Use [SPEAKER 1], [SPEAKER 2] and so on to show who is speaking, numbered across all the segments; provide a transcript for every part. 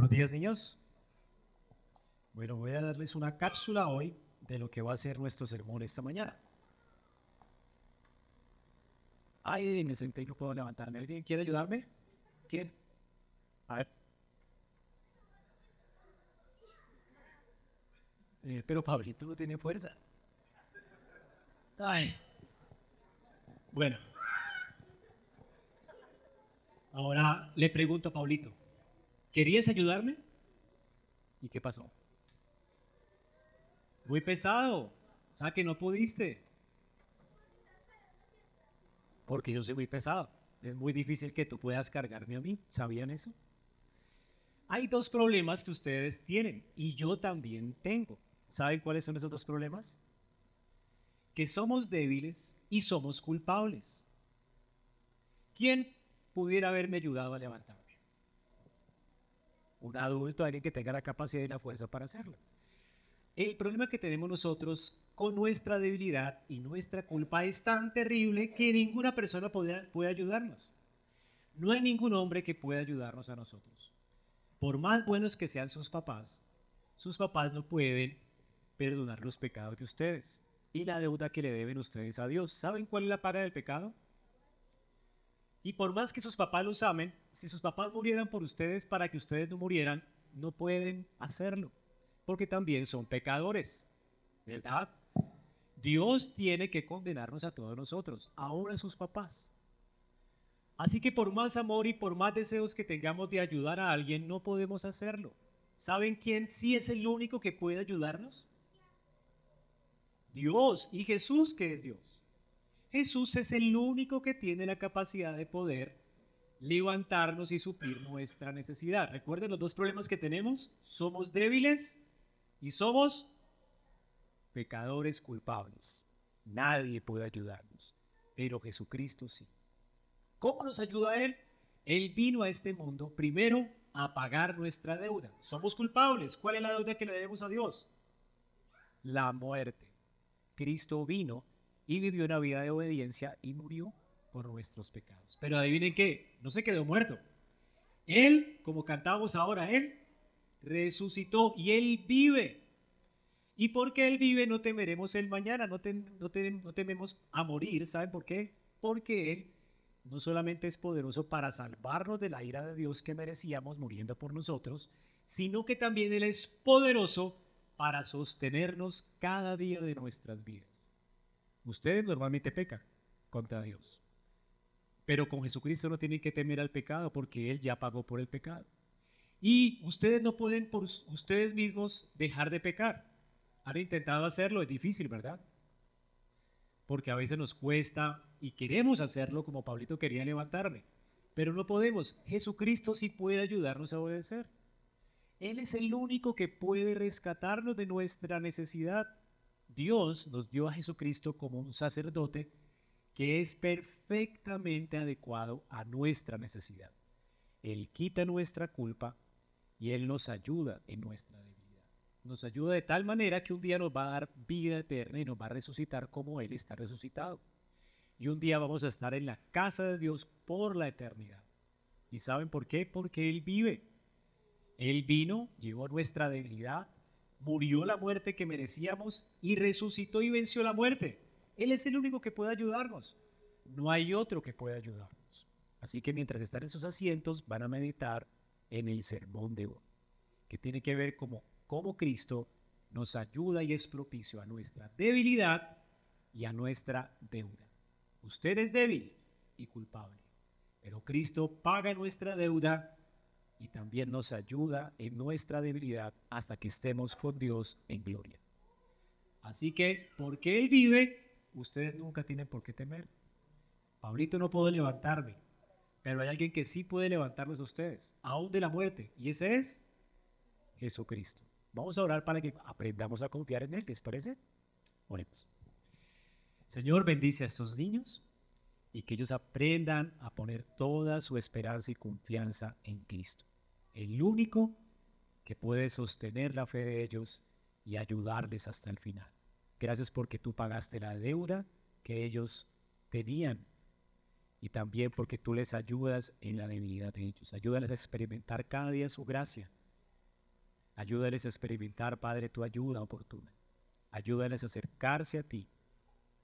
[SPEAKER 1] Buenos días, niños. Bueno, voy a darles una cápsula hoy de lo que va a ser nuestro sermón esta mañana. Ay, me senté y no puedo levantarme. ¿Alguien quiere ayudarme? ¿Quién? A ver. Eh, pero Pablito no tiene fuerza. Ay. Bueno. Ahora le pregunto a Pablito, ¿querías ayudarme? ¿Y qué pasó? Muy pesado. O sea que no pudiste. Porque yo soy muy pesado. Es muy difícil que tú puedas cargarme a mí. ¿Sabían eso? Hay dos problemas que ustedes tienen y yo también tengo. ¿Saben cuáles son esos dos problemas? Que somos débiles y somos culpables. ¿Quién pudiera haberme ayudado a levantarme? Un adulto, alguien que tenga la capacidad y la fuerza para hacerlo. El problema que tenemos nosotros con nuestra debilidad y nuestra culpa es tan terrible que ninguna persona puede, ayudarnos. No hay ningún hombre que pueda ayudarnos a nosotros. Por más buenos que sean sus papás, sus papás no pueden perdonar los pecados de ustedes y la deuda que le deben ustedes a Dios. ¿Saben cuál es la paga del pecado? Y por más que sus papás los amen, si sus papás murieran por ustedes para que ustedes no murieran, no pueden hacerlo porque también son pecadores. ¿Verdad? Dios tiene que condenarnos a todos nosotros, aún a sus papás. Así que por más amor y por más deseos que tengamos de ayudar a alguien, no podemos hacerlo. ¿Saben quién sí es el único que puede ayudarnos? Dios y Jesús que es Dios. Jesús es el único que tiene la capacidad de poder levantarnos y suplir nuestra necesidad. Recuerden los dos problemas que tenemos. Somos débiles y somos pecadores culpables. Nadie puede ayudarnos, pero Jesucristo sí. ¿Cómo nos ayuda Él? Él vino a este mundo primero a pagar nuestra deuda. Somos culpables. ¿Cuál es la deuda que le debemos a Dios? La muerte. Cristo vino y vivió una vida de obediencia y murió por nuestros pecados. Pero adivinen qué, no se quedó muerto. Él, como cantábamos ahora, Él resucitó y Él vive. Y porque Él vive no temeremos el mañana, no, no, tememos a morir. ¿Saben por qué? Porque Él no solamente es poderoso para salvarnos de la ira de Dios que merecíamos muriendo por nosotros, sino que también Él es poderoso para sostenernos cada día de nuestras vidas. Ustedes normalmente pecan contra Dios, pero con Jesucristo no tienen que temer al pecado porque Él ya pagó por el pecado. Y ustedes no pueden por ustedes mismos dejar de pecar. Han intentado hacerlo, es difícil, ¿verdad? Porque a veces nos cuesta y queremos hacerlo como Pablito quería levantarme, pero no podemos. Jesucristo sí puede ayudarnos a obedecer. Él es el único que puede rescatarnos de nuestra necesidad. Dios nos dio a Jesucristo como un sacerdote que es perfectamente adecuado a nuestra necesidad. Él quita nuestra culpa y Él nos ayuda en nuestra debilidad. Nos ayuda de tal manera que un día nos va a dar vida eterna y nos va a resucitar como Él está resucitado. Y un día vamos a estar en la casa de Dios por la eternidad. ¿Y saben por qué? Porque Él vive. Él vino, llevó nuestra debilidad, murió la muerte que merecíamos y resucitó y venció la muerte. Él es el único que puede ayudarnos. No hay otro que pueda ayudarnos. Así que mientras están en sus asientos van a meditar en el sermón de hoy, que tiene que ver como cómo Cristo nos ayuda y es propicio a nuestra debilidad y a nuestra deuda. Usted es débil y culpable, pero Cristo paga nuestra deuda y también nos ayuda en nuestra debilidad hasta que estemos con Dios en gloria. Así que, porque Él vive, ustedes nunca tienen por qué temer. Pablito no puedo levantarme, pero hay alguien que sí puede levantarlos a ustedes, aún de la muerte, y ese es Jesucristo. Vamos a orar para que aprendamos a confiar en Él, ¿les parece? Oremos. Señor, bendice a estos niños y que ellos aprendan a poner toda su esperanza y confianza en Cristo, el único que puede sostener la fe de ellos y ayudarles hasta el final. Gracias porque tú pagaste la deuda que ellos tenían y también porque tú les ayudas en la debilidad de ellos. Ayúdales a experimentar cada día su gracia Ayúdales a experimentar, Padre, tu ayuda oportuna. Ayúdales a acercarse a ti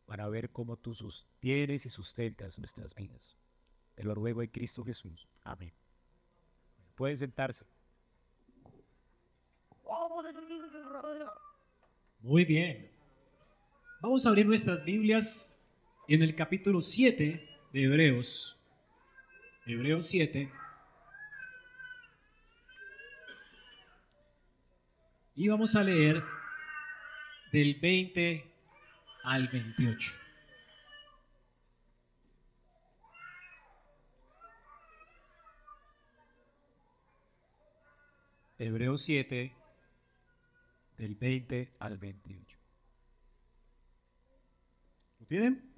[SPEAKER 1] para ver cómo tú sostienes y sustentas nuestras vidas. Te lo ruego en Cristo Jesús. Amén. Pueden sentarse. Muy bien. Vamos a abrir nuestras Biblias en el capítulo 7 de Hebreos. Hebreos 7. Y vamos a leer del 20 al 28. Hebreos 7, del 20 al 28. ¿Lo tienen?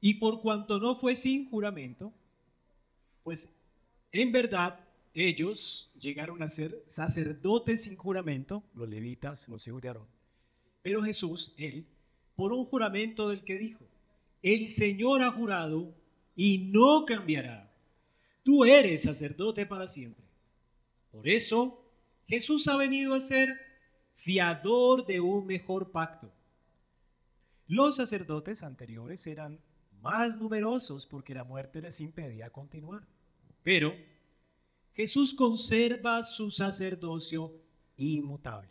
[SPEAKER 1] Y por cuanto no fue sin juramento, pues en verdad ellos llegaron a ser sacerdotes sin juramento, los levitas, los hijos de Aarón. Pero Jesús, él, por un juramento del que dijo, el Señor ha jurado y no cambiará. Tú eres sacerdote para siempre. Por eso Jesús ha venido a ser fiador de un mejor pacto. Los sacerdotes anteriores eran más numerosos porque la muerte les impedía continuar. Pero Jesús conserva su sacerdocio inmutable,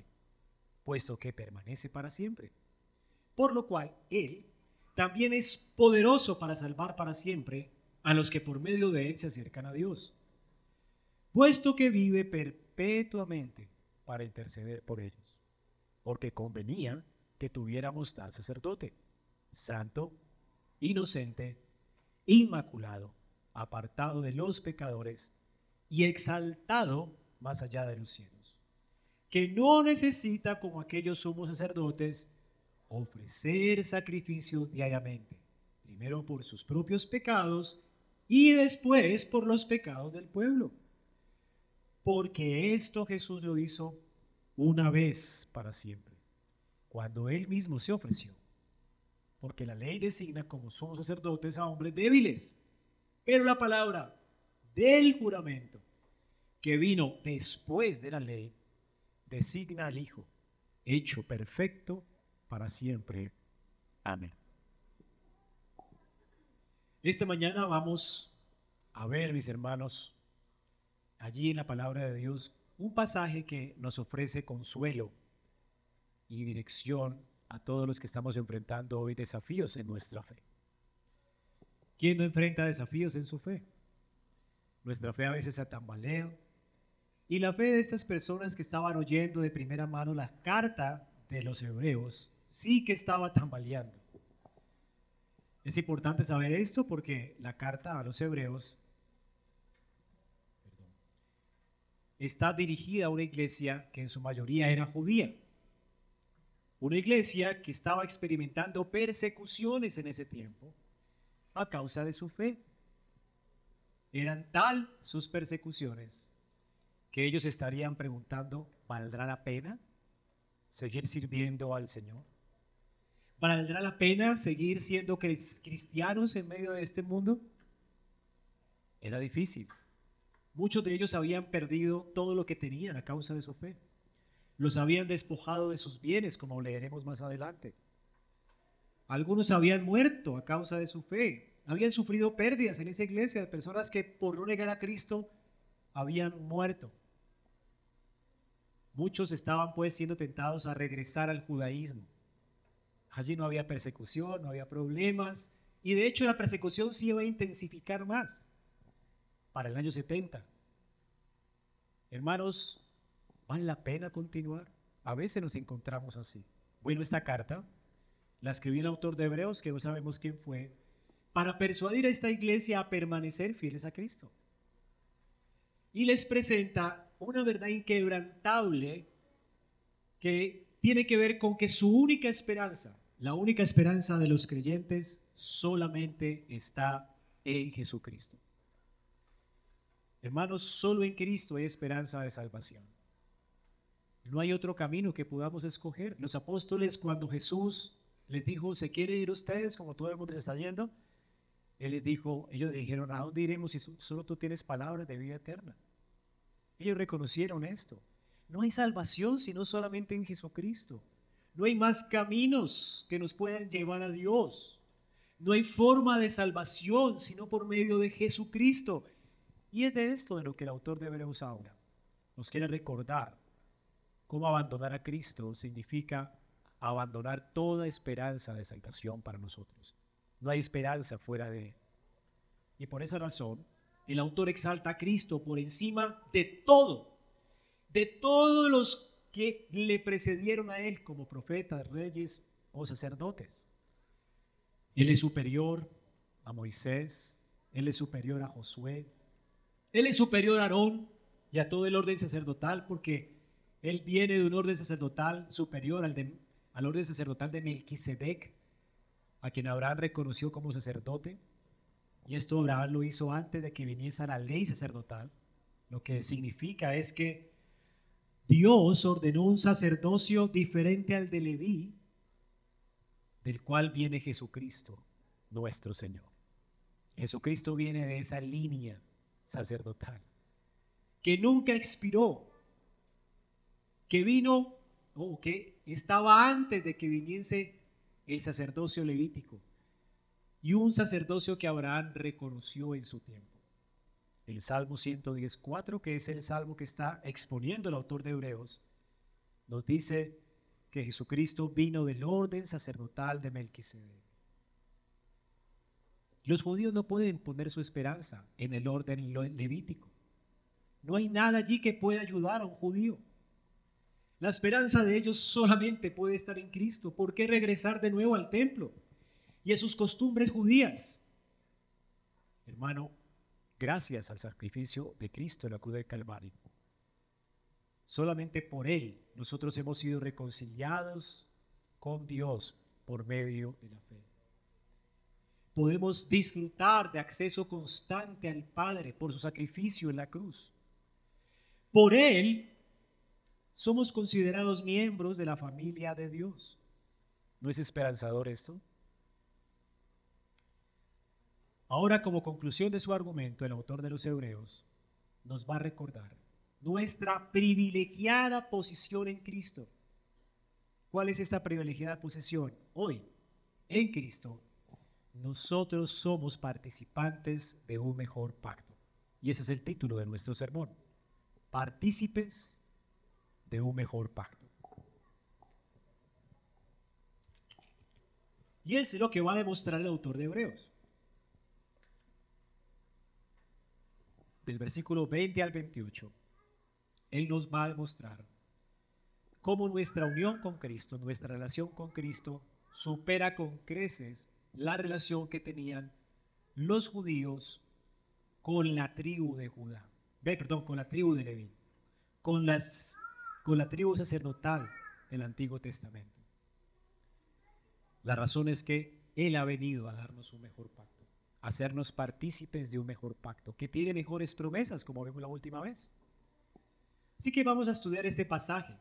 [SPEAKER 1] puesto que permanece para siempre. Por lo cual Él también es poderoso para salvar para siempre a los que por medio de Él se acercan a Dios, puesto que vive perpetuamente para interceder por ellos, porque convenía que tuviéramos tal sacerdote, santo, inocente, inmaculado, apartado de los pecadores y exaltado más allá de los cielos, que no necesita, como aquellos sumos sacerdotes, ofrecer sacrificios diariamente, primero por sus propios pecados y después por los pecados del pueblo. Porque esto Jesús lo hizo una vez para siempre, cuando él mismo se ofreció. Porque la ley designa como sumos sacerdotes a hombres débiles, pero la palabra del juramento que vino después de la ley, designa al Hijo, hecho perfecto para siempre. Amén. Esta mañana vamos a ver, mis hermanos, allí en la palabra de Dios, un pasaje que nos ofrece consuelo y dirección a todos los que estamos enfrentando hoy desafíos en nuestra fe. ¿Quién no enfrenta desafíos en su fe? Nuestra fe a veces se tambalea. Y la fe de estas personas que estaban oyendo de primera mano la carta de los hebreos sí que estaba tambaleando. Es importante saber esto porque la carta a los hebreos está dirigida a una iglesia que en su mayoría era judía. Una iglesia que estaba experimentando persecuciones en ese tiempo a causa de su fe. Eran tal sus persecuciones que ellos estarían preguntando, ¿valdrá la pena seguir sirviendo al Señor? ¿Valdrá la pena seguir siendo cristianos en medio de este mundo? Era difícil. Muchos de ellos habían perdido todo lo que tenían a causa de su fe. Los habían despojado de sus bienes, como leeremos más adelante. Algunos habían muerto a causa de su fe habían sufrido pérdidas en esa iglesia de personas que por no negar a Cristo habían muerto. Muchos estaban pues siendo tentados a regresar al judaísmo. Allí no había persecución, no había problemas, y de hecho la persecución se iba a intensificar más para el año 70. Hermanos, ¿vale la pena continuar? A veces nos encontramos así. Bueno, esta carta la escribió el autor de Hebreos, que no sabemos quién fue, para persuadir a esta iglesia a permanecer fieles a Cristo. Y les presenta una verdad inquebrantable que tiene que ver con que su única esperanza, la única esperanza de los creyentes solamente está en Jesucristo. Hermanos, solo en Cristo hay esperanza de salvación. No hay otro camino que podamos escoger. Los apóstoles cuando Jesús les dijo, ¿se quieren ir ustedes como todo el mundo se está yendo? Él les dijo, ellos dijeron, ¿a dónde iremos si solo tú tienes palabras de vida eterna? Ellos reconocieron esto. No hay salvación sino solamente en Jesucristo. No hay más caminos que nos puedan llevar a Dios. No hay forma de salvación sino por medio de Jesucristo. Y es de esto de lo que el autor de Hebreos ahora nos quiere recordar cómo abandonar a Cristo significa abandonar toda esperanza de salvación para nosotros. No hay esperanza fuera de Él. Y por esa razón, el autor exalta a Cristo por encima de todo, de todos los que le precedieron a Él como profetas, reyes o sacerdotes. Él es superior a Moisés, Él es superior a Josué, Él es superior a Aarón y a todo el orden sacerdotal porque Él viene de un orden sacerdotal superior al de al orden sacerdotal de Melquisedec, a quien Abraham reconoció como sacerdote. Y esto Abraham lo hizo antes de que viniese la ley sacerdotal. Lo que significa es que Dios ordenó un sacerdocio diferente al de Leví, del cual viene Jesucristo, nuestro Señor. Jesucristo viene de esa línea sacerdotal, que nunca expiró, que vino o que estaba antes de que viniese el sacerdocio levítico y un sacerdocio que Abraham reconoció en su tiempo. El Salmo 114, que es el salmo que está exponiendo el autor de Hebreos, nos dice que Jesucristo vino del orden sacerdotal de Melquisedec. Los judíos no pueden poner su esperanza en el orden levítico. No hay nada allí que pueda ayudar a un judío. La esperanza de ellos solamente puede estar en Cristo. ¿Por qué regresar de nuevo al templo y a sus costumbres judías? Hermano, gracias al sacrificio de Cristo en la cruz del Calvario, solamente por Él nosotros hemos sido reconciliados con Dios por medio de la fe. Podemos disfrutar de acceso constante al Padre por su sacrificio en la cruz. Por Él somos considerados miembros de la familia de Dios. ¿No es esperanzador esto? Ahora, como conclusión de su argumento, el autor de los Hebreos nos va a recordar nuestra privilegiada posición en Cristo. ¿Cuál es esta privilegiada posición? Hoy, en Cristo, nosotros somos participantes de un mejor pacto. Y ese es el título de nuestro sermón. Partícipes de un mejor pacto. Y es lo que va a demostrar el autor de Hebreos. Del versículo 20 al 28, Él nos va a demostrar cómo nuestra unión con Cristo, nuestra relación con Cristo, supera con creces la relación que tenían los judíos con la tribu de Judá. Perdón, con la tribu de Leví, con las con la tribu sacerdotal del Antiguo Testamento. La razón es que Él ha venido a darnos un mejor pacto, hacernos partícipes de un mejor pacto, que tiene mejores promesas, como vimos la última vez. Así que vamos a estudiar este pasaje.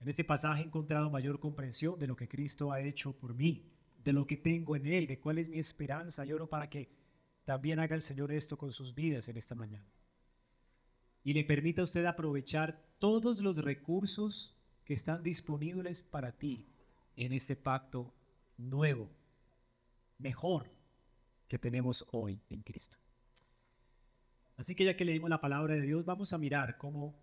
[SPEAKER 1] En este pasaje he encontrado mayor comprensión de lo que Cristo ha hecho por mí, de lo que tengo en Él, de cuál es mi esperanza. Lloro para que también haga el Señor esto con sus vidas en esta mañana y le permita a usted aprovechar todos los recursos que están disponibles para ti en este pacto nuevo, mejor que tenemos hoy en Cristo. Así que ya que leímos la palabra de Dios, vamos a mirar cómo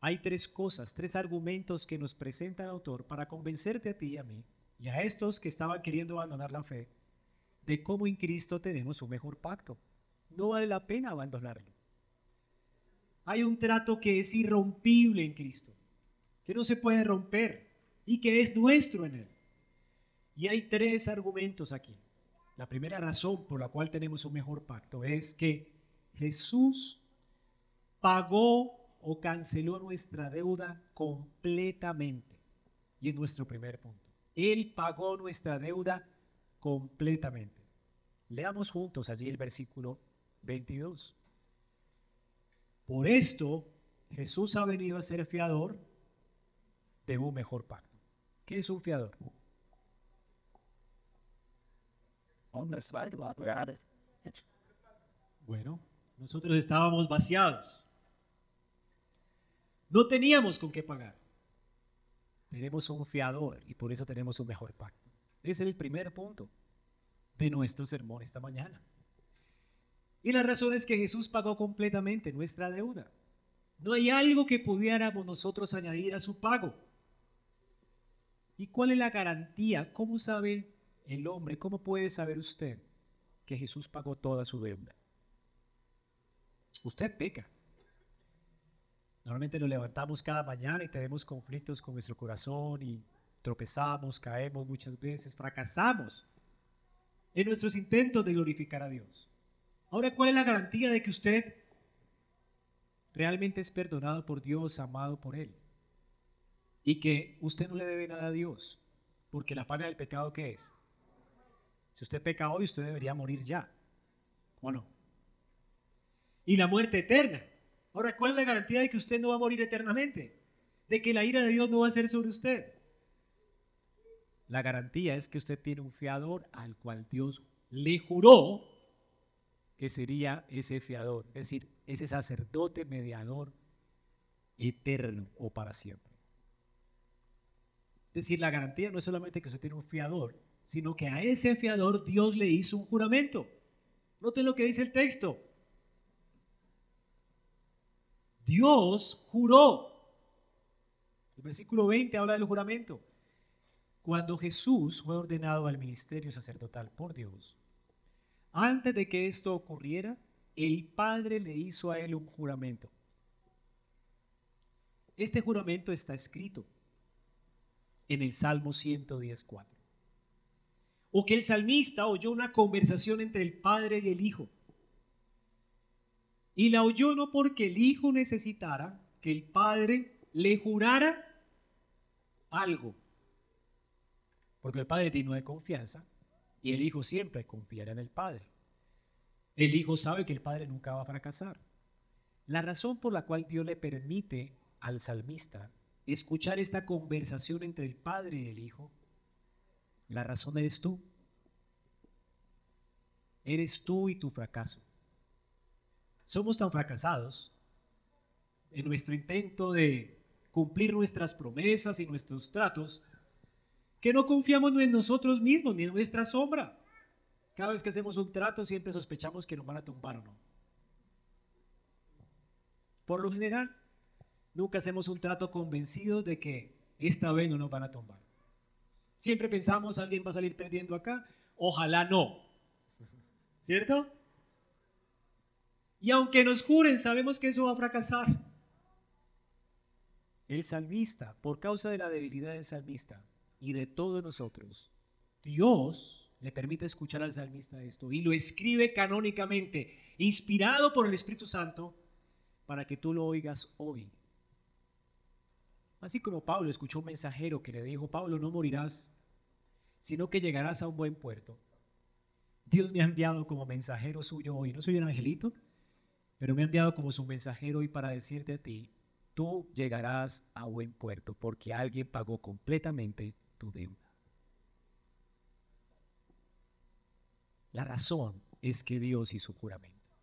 [SPEAKER 1] hay tres cosas, tres argumentos que nos presenta el autor para convencerte a ti y a mí y a estos que estaban queriendo abandonar la fe de cómo en Cristo tenemos un mejor pacto. No vale la pena abandonarlo. Hay un trato que es irrompible en Cristo, que no se puede romper y que es nuestro en Él. Y hay tres argumentos aquí. La primera razón por la cual tenemos un mejor pacto es que Jesús pagó o canceló nuestra deuda completamente. Y es nuestro primer punto. Él pagó nuestra deuda completamente. Leamos juntos allí el versículo 22. Por esto, Jesús ha venido a ser fiador de un mejor pacto. ¿Qué es un fiador? Bueno, nosotros estábamos vaciados. No teníamos con qué pagar. Tenemos un fiador y por eso tenemos un mejor pacto. Ese es el primer punto de nuestro sermón esta mañana. Y la razón es que Jesús pagó completamente nuestra deuda. No hay algo que pudiéramos nosotros añadir a su pago. ¿Y cuál es la garantía? ¿Cómo sabe el hombre, cómo puede saber usted que Jesús pagó toda su deuda? Usted peca. Normalmente nos levantamos cada mañana y tenemos conflictos con nuestro corazón y tropezamos, caemos muchas veces, fracasamos en nuestros intentos de glorificar a Dios. Ahora, ¿cuál es la garantía de que usted realmente es perdonado por Dios, amado por Él? Y que usted no le debe nada a Dios, porque la paga del pecado, ¿qué es? Si usted peca hoy, usted debería morir ya, ¿o no? Y la muerte eterna. Ahora, ¿cuál es la garantía de que usted no va a morir eternamente? De que la ira de Dios no va a ser sobre usted. La garantía es que usted tiene un fiador al cual Dios le juró que sería ese fiador, es decir, ese sacerdote mediador eterno o para siempre. Es decir, la garantía no es solamente que usted tiene un fiador, sino que a ese fiador Dios le hizo un juramento. Noten lo que dice el texto. Dios juró. El versículo 20 habla del juramento. Cuando Jesús fue ordenado al ministerio sacerdotal por Dios, antes de que esto ocurriera, el Padre le hizo a él un juramento. Este juramento está escrito en el Salmo 110.4. O que el salmista oyó una conversación entre el Padre y el Hijo y la oyó no porque el hijo necesitara que el padre le jurara algo. Porque el padre tiene de confianza y el hijo siempre confiará en el padre. El hijo sabe que el padre nunca va a fracasar. La razón por la cual Dios le permite al salmista escuchar esta conversación entre el padre y el hijo, la razón eres tú. Eres tú y tu fracaso. Somos tan fracasados en nuestro intento de cumplir nuestras promesas y nuestros tratos que no confiamos en nosotros mismos ni en nuestra sombra. Cada vez que hacemos un trato siempre sospechamos que nos van a tumbar o no. Por lo general, nunca hacemos un trato convencido de que esta vez no nos van a tumbar. Siempre pensamos alguien va a salir perdiendo acá, ojalá no. ¿Cierto? Y aunque nos juren, sabemos que eso va a fracasar. El salmista, por causa de la debilidad del salmista y de todos nosotros, Dios le permite escuchar al salmista esto y lo escribe canónicamente, inspirado por el Espíritu Santo, para que tú lo oigas hoy. Así como Pablo escuchó un mensajero que le dijo, Pablo, no morirás, sino que llegarás a un buen puerto. Dios me ha enviado como mensajero suyo hoy. ¿No soy un angelito? pero me ha enviado como su mensajero hoy para decirte a ti, tú llegarás a buen puerto porque alguien pagó completamente tu deuda. La razón es que Dios hizo juramento.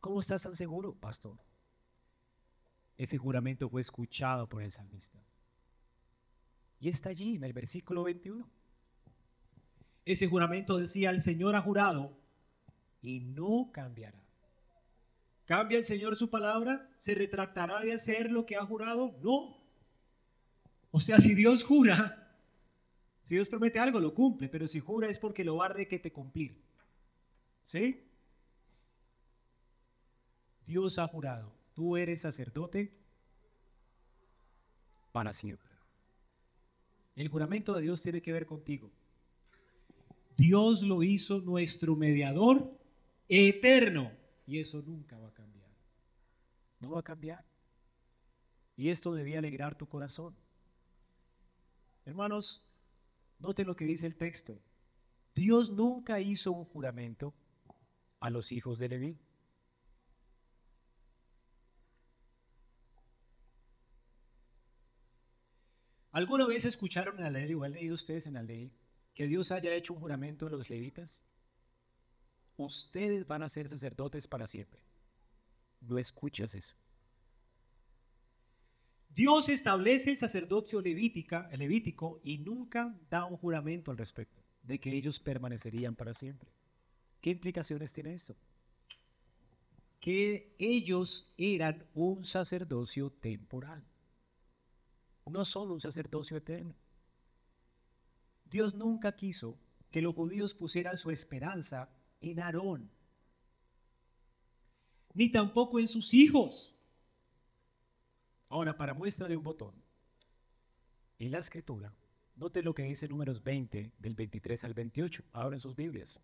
[SPEAKER 1] ¿Cómo estás tan seguro, pastor? Ese juramento fue escuchado por el salmista. Y está allí en el versículo 21. Ese juramento decía, el Señor ha jurado y no cambiará. ¿Cambia el Señor su palabra? ¿Se retractará de hacer lo que ha jurado? No. O sea, si Dios jura, si Dios promete algo, lo cumple, pero si jura es porque lo va a te cumplir. ¿Sí? Dios ha jurado, tú eres sacerdote para siempre. El juramento de Dios tiene que ver contigo. Dios lo hizo nuestro mediador eterno y eso nunca va a cambiar. No va a cambiar. Y esto debía alegrar tu corazón. Hermanos, noten lo que dice el texto. Dios nunca hizo un juramento a los hijos de Leví. ¿Alguna vez escucharon en la ley, o han leído ustedes en la ley, que Dios haya hecho un juramento a los levitas? Ustedes van a ser sacerdotes para siempre. No escuchas eso. Dios establece el sacerdocio levítico y nunca da un juramento al respecto de que ellos permanecerían para siempre. ¿Qué implicaciones tiene esto? Que ellos eran un sacerdocio temporal, no son un sacerdocio eterno. Dios nunca quiso que los judíos pusieran su esperanza en Aarón, ni tampoco en sus hijos. Ahora, para muestra de un botón, en la escritura, note lo que dice números 20, del 23 al 28. Abran sus Biblias.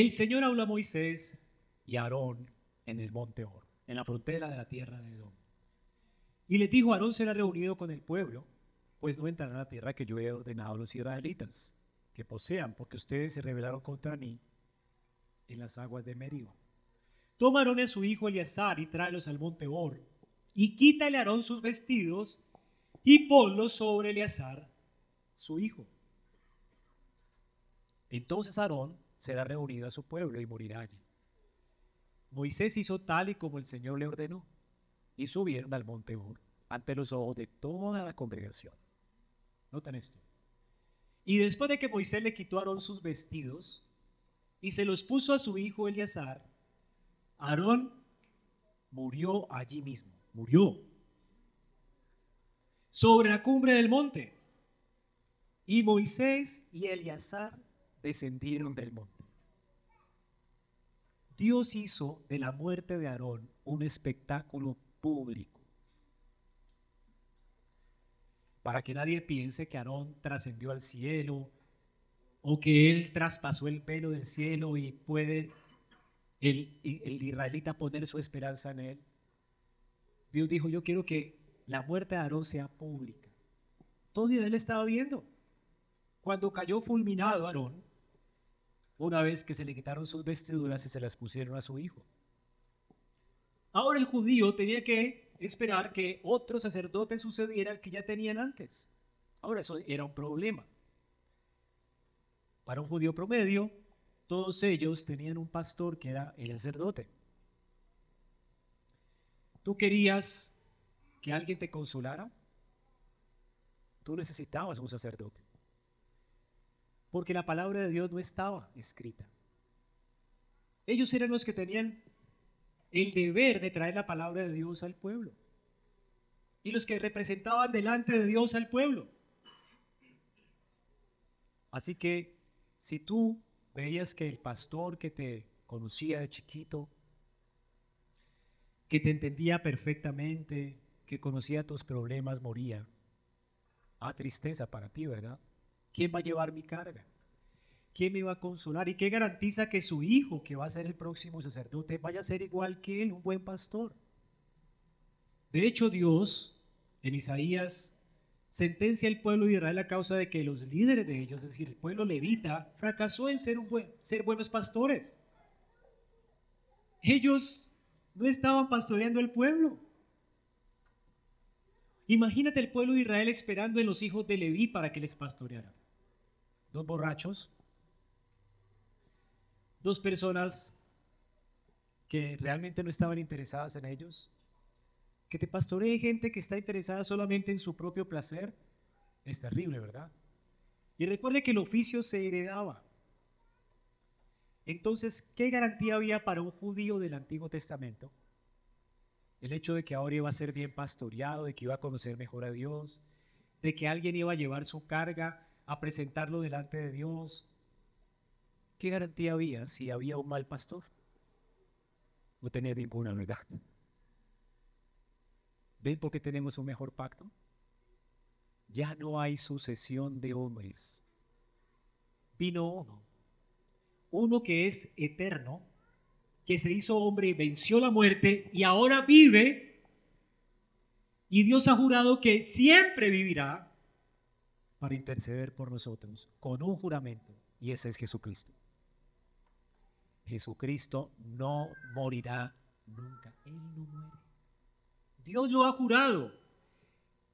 [SPEAKER 1] El Señor habló a Moisés y a Aarón en el monte Or, en la frontera de la tierra de Edom. Y le dijo, Aarón será reunido con el pueblo, pues no entrará a la tierra que yo he ordenado a los israelitas, que posean, porque ustedes se rebelaron contra mí en las aguas de Meriba. Toma Aarón a su hijo Eleazar y tráelos al monte Or, y quítale a Aarón sus vestidos y ponlos sobre Eleazar, su hijo. Entonces Aarón será reunido a su pueblo y morirá allí. Moisés hizo tal y como el Señor le ordenó, y subieron al monte Or ante los ojos de toda la congregación. Noten esto. Y después de que Moisés le quitó a Aarón sus vestidos y se los puso a su hijo Eleazar, Aarón murió allí mismo, murió sobre la cumbre del monte. Y Moisés y Eleazar descendieron del monte. Dios hizo de la muerte de Aarón un espectáculo público. Para que nadie piense que Aarón trascendió al cielo o que él traspasó el pelo del cielo y puede el, el israelita poner su esperanza en él. Dios dijo, yo quiero que la muerte de Aarón sea pública. Todo Israel estaba viendo. Cuando cayó fulminado Aarón, una vez que se le quitaron sus vestiduras y se las pusieron a su hijo. Ahora el judío tenía que esperar que otro sacerdote sucediera al que ya tenían antes. Ahora eso era un problema. Para un judío promedio, todos ellos tenían un pastor que era el sacerdote. ¿Tú querías que alguien te consolara? Tú necesitabas un sacerdote porque la palabra de Dios no estaba escrita. Ellos eran los que tenían el deber de traer la palabra de Dios al pueblo y los que representaban delante de Dios al pueblo. Así que si tú veías que el pastor que te conocía de chiquito, que te entendía perfectamente, que conocía tus problemas, moría, ah, tristeza para ti, ¿verdad? ¿Quién va a llevar mi carga? ¿Quién me va a consolar? ¿Y qué garantiza que su hijo, que va a ser el próximo sacerdote, vaya a ser igual que él, un buen pastor? De hecho, Dios, en Isaías, sentencia al pueblo de Israel a causa de que los líderes de ellos, es decir, el pueblo levita, fracasó en ser, ser buenos pastores. Ellos no estaban pastoreando el pueblo. Imagínate el pueblo de Israel esperando en los hijos de Leví para que les pastorearan dos borrachos, dos personas que realmente no estaban interesadas en ellos, que te pastoree gente que está interesada solamente en su propio placer, es terrible, ¿verdad? Y recuerde que el oficio se heredaba. Entonces, ¿qué garantía había para un judío del Antiguo Testamento? El hecho de que ahora iba a ser bien pastoreado, de que iba a conocer mejor a Dios, de que alguien iba a llevar su carga a presentarlo delante de Dios. ¿Qué garantía había si había un mal pastor? No tenía ninguna, ¿verdad? ¿Ven por qué tenemos un mejor pacto? Ya no hay sucesión de hombres. Vino uno, uno que es eterno, que se hizo hombre venció la muerte y ahora vive Y Dios ha jurado que siempre vivirá para interceder por nosotros con un juramento. Y ese es Jesucristo. Jesucristo no morirá nunca. Él no muere. Dios lo ha jurado.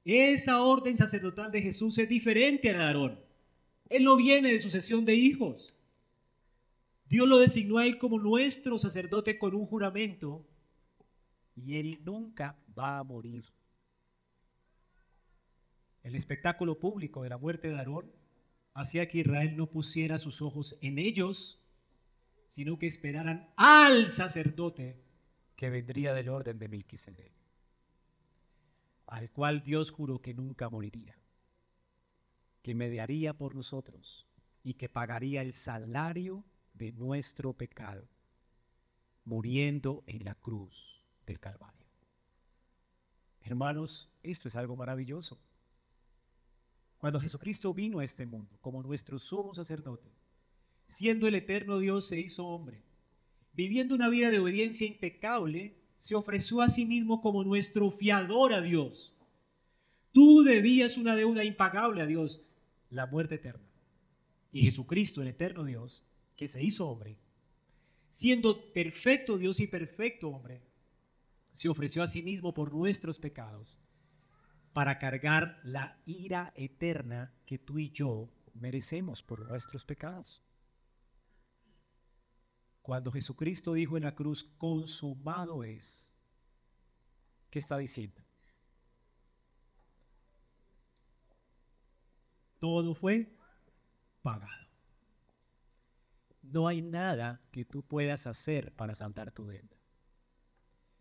[SPEAKER 1] Esa orden sacerdotal de Jesús es diferente a la de Aarón. Él no viene de sucesión de hijos. Dios lo designó a él como nuestro sacerdote con un juramento y él nunca va a morir. El espectáculo público de la muerte de Aarón hacía que Israel no pusiera sus ojos en ellos, sino que esperaran al sacerdote que vendría del orden de Melquisedec, al cual Dios juró que nunca moriría, que mediaría por nosotros y que pagaría el salario de nuestro pecado, muriendo en la cruz del Calvario. Hermanos, esto es algo maravilloso. Cuando Jesucristo vino a este mundo como nuestro sumo sacerdote, siendo el eterno Dios, se hizo hombre. Viviendo una vida de obediencia impecable, se ofreció a sí mismo como nuestro fiador a Dios. Tú debías una deuda impagable a Dios, la muerte eterna. Y Jesucristo, el eterno Dios, que se hizo hombre, siendo perfecto Dios y perfecto hombre, se ofreció a sí mismo por nuestros pecados para cargar la ira eterna que tú y yo merecemos por nuestros pecados. Cuando Jesucristo dijo en la cruz, consumado es, ¿qué está diciendo? Todo fue pagado. No hay nada que tú puedas hacer para saltar tu deuda.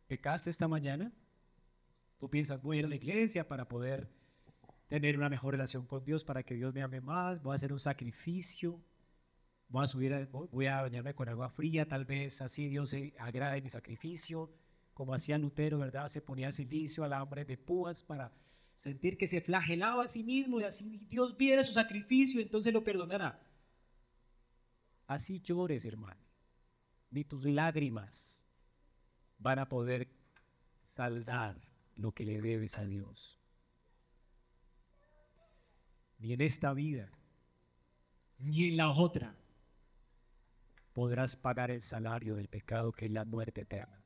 [SPEAKER 1] ¿Pecaste esta mañana? Tú piensas, voy a ir a la iglesia para poder tener una mejor relación con Dios, para que Dios me ame más, voy a hacer un sacrificio, voy a subir, bañarme con agua fría, tal vez así Dios se agrade mi sacrificio, como hacía Lutero, ¿verdad? Se ponía silicio al hambre de púas para sentir que se flagelaba a sí mismo y así Dios viera su sacrificio, entonces lo perdonará. Así llores, hermano. Ni tus lágrimas van a poder saldar lo que le debes a Dios. Ni en esta vida, ni en la otra, podrás pagar el salario del pecado que es la muerte eterna.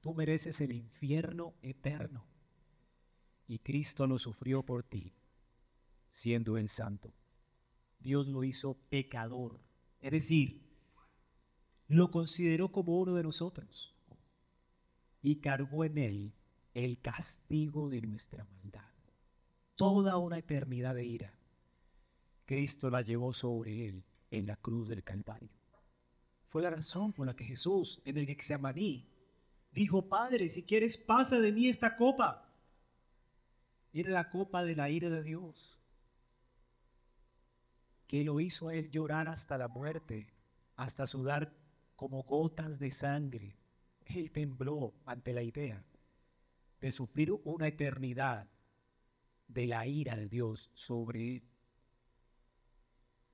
[SPEAKER 1] Tú mereces el infierno eterno. Y Cristo lo sufrió por ti, siendo el santo. Dios lo hizo pecador es decir, lo consideró como uno de nosotros y cargó en él el castigo de nuestra maldad. Toda una eternidad de ira. Cristo la llevó sobre él en la cruz del Calvario. Fue la razón por la que Jesús en el Gexemaní dijo, Padre, si quieres pasa de mí esta copa. Era la copa de la ira de Dios que lo hizo a él llorar hasta la muerte, hasta sudar como gotas de sangre. Él tembló ante la idea de sufrir una eternidad de la ira de Dios sobre él.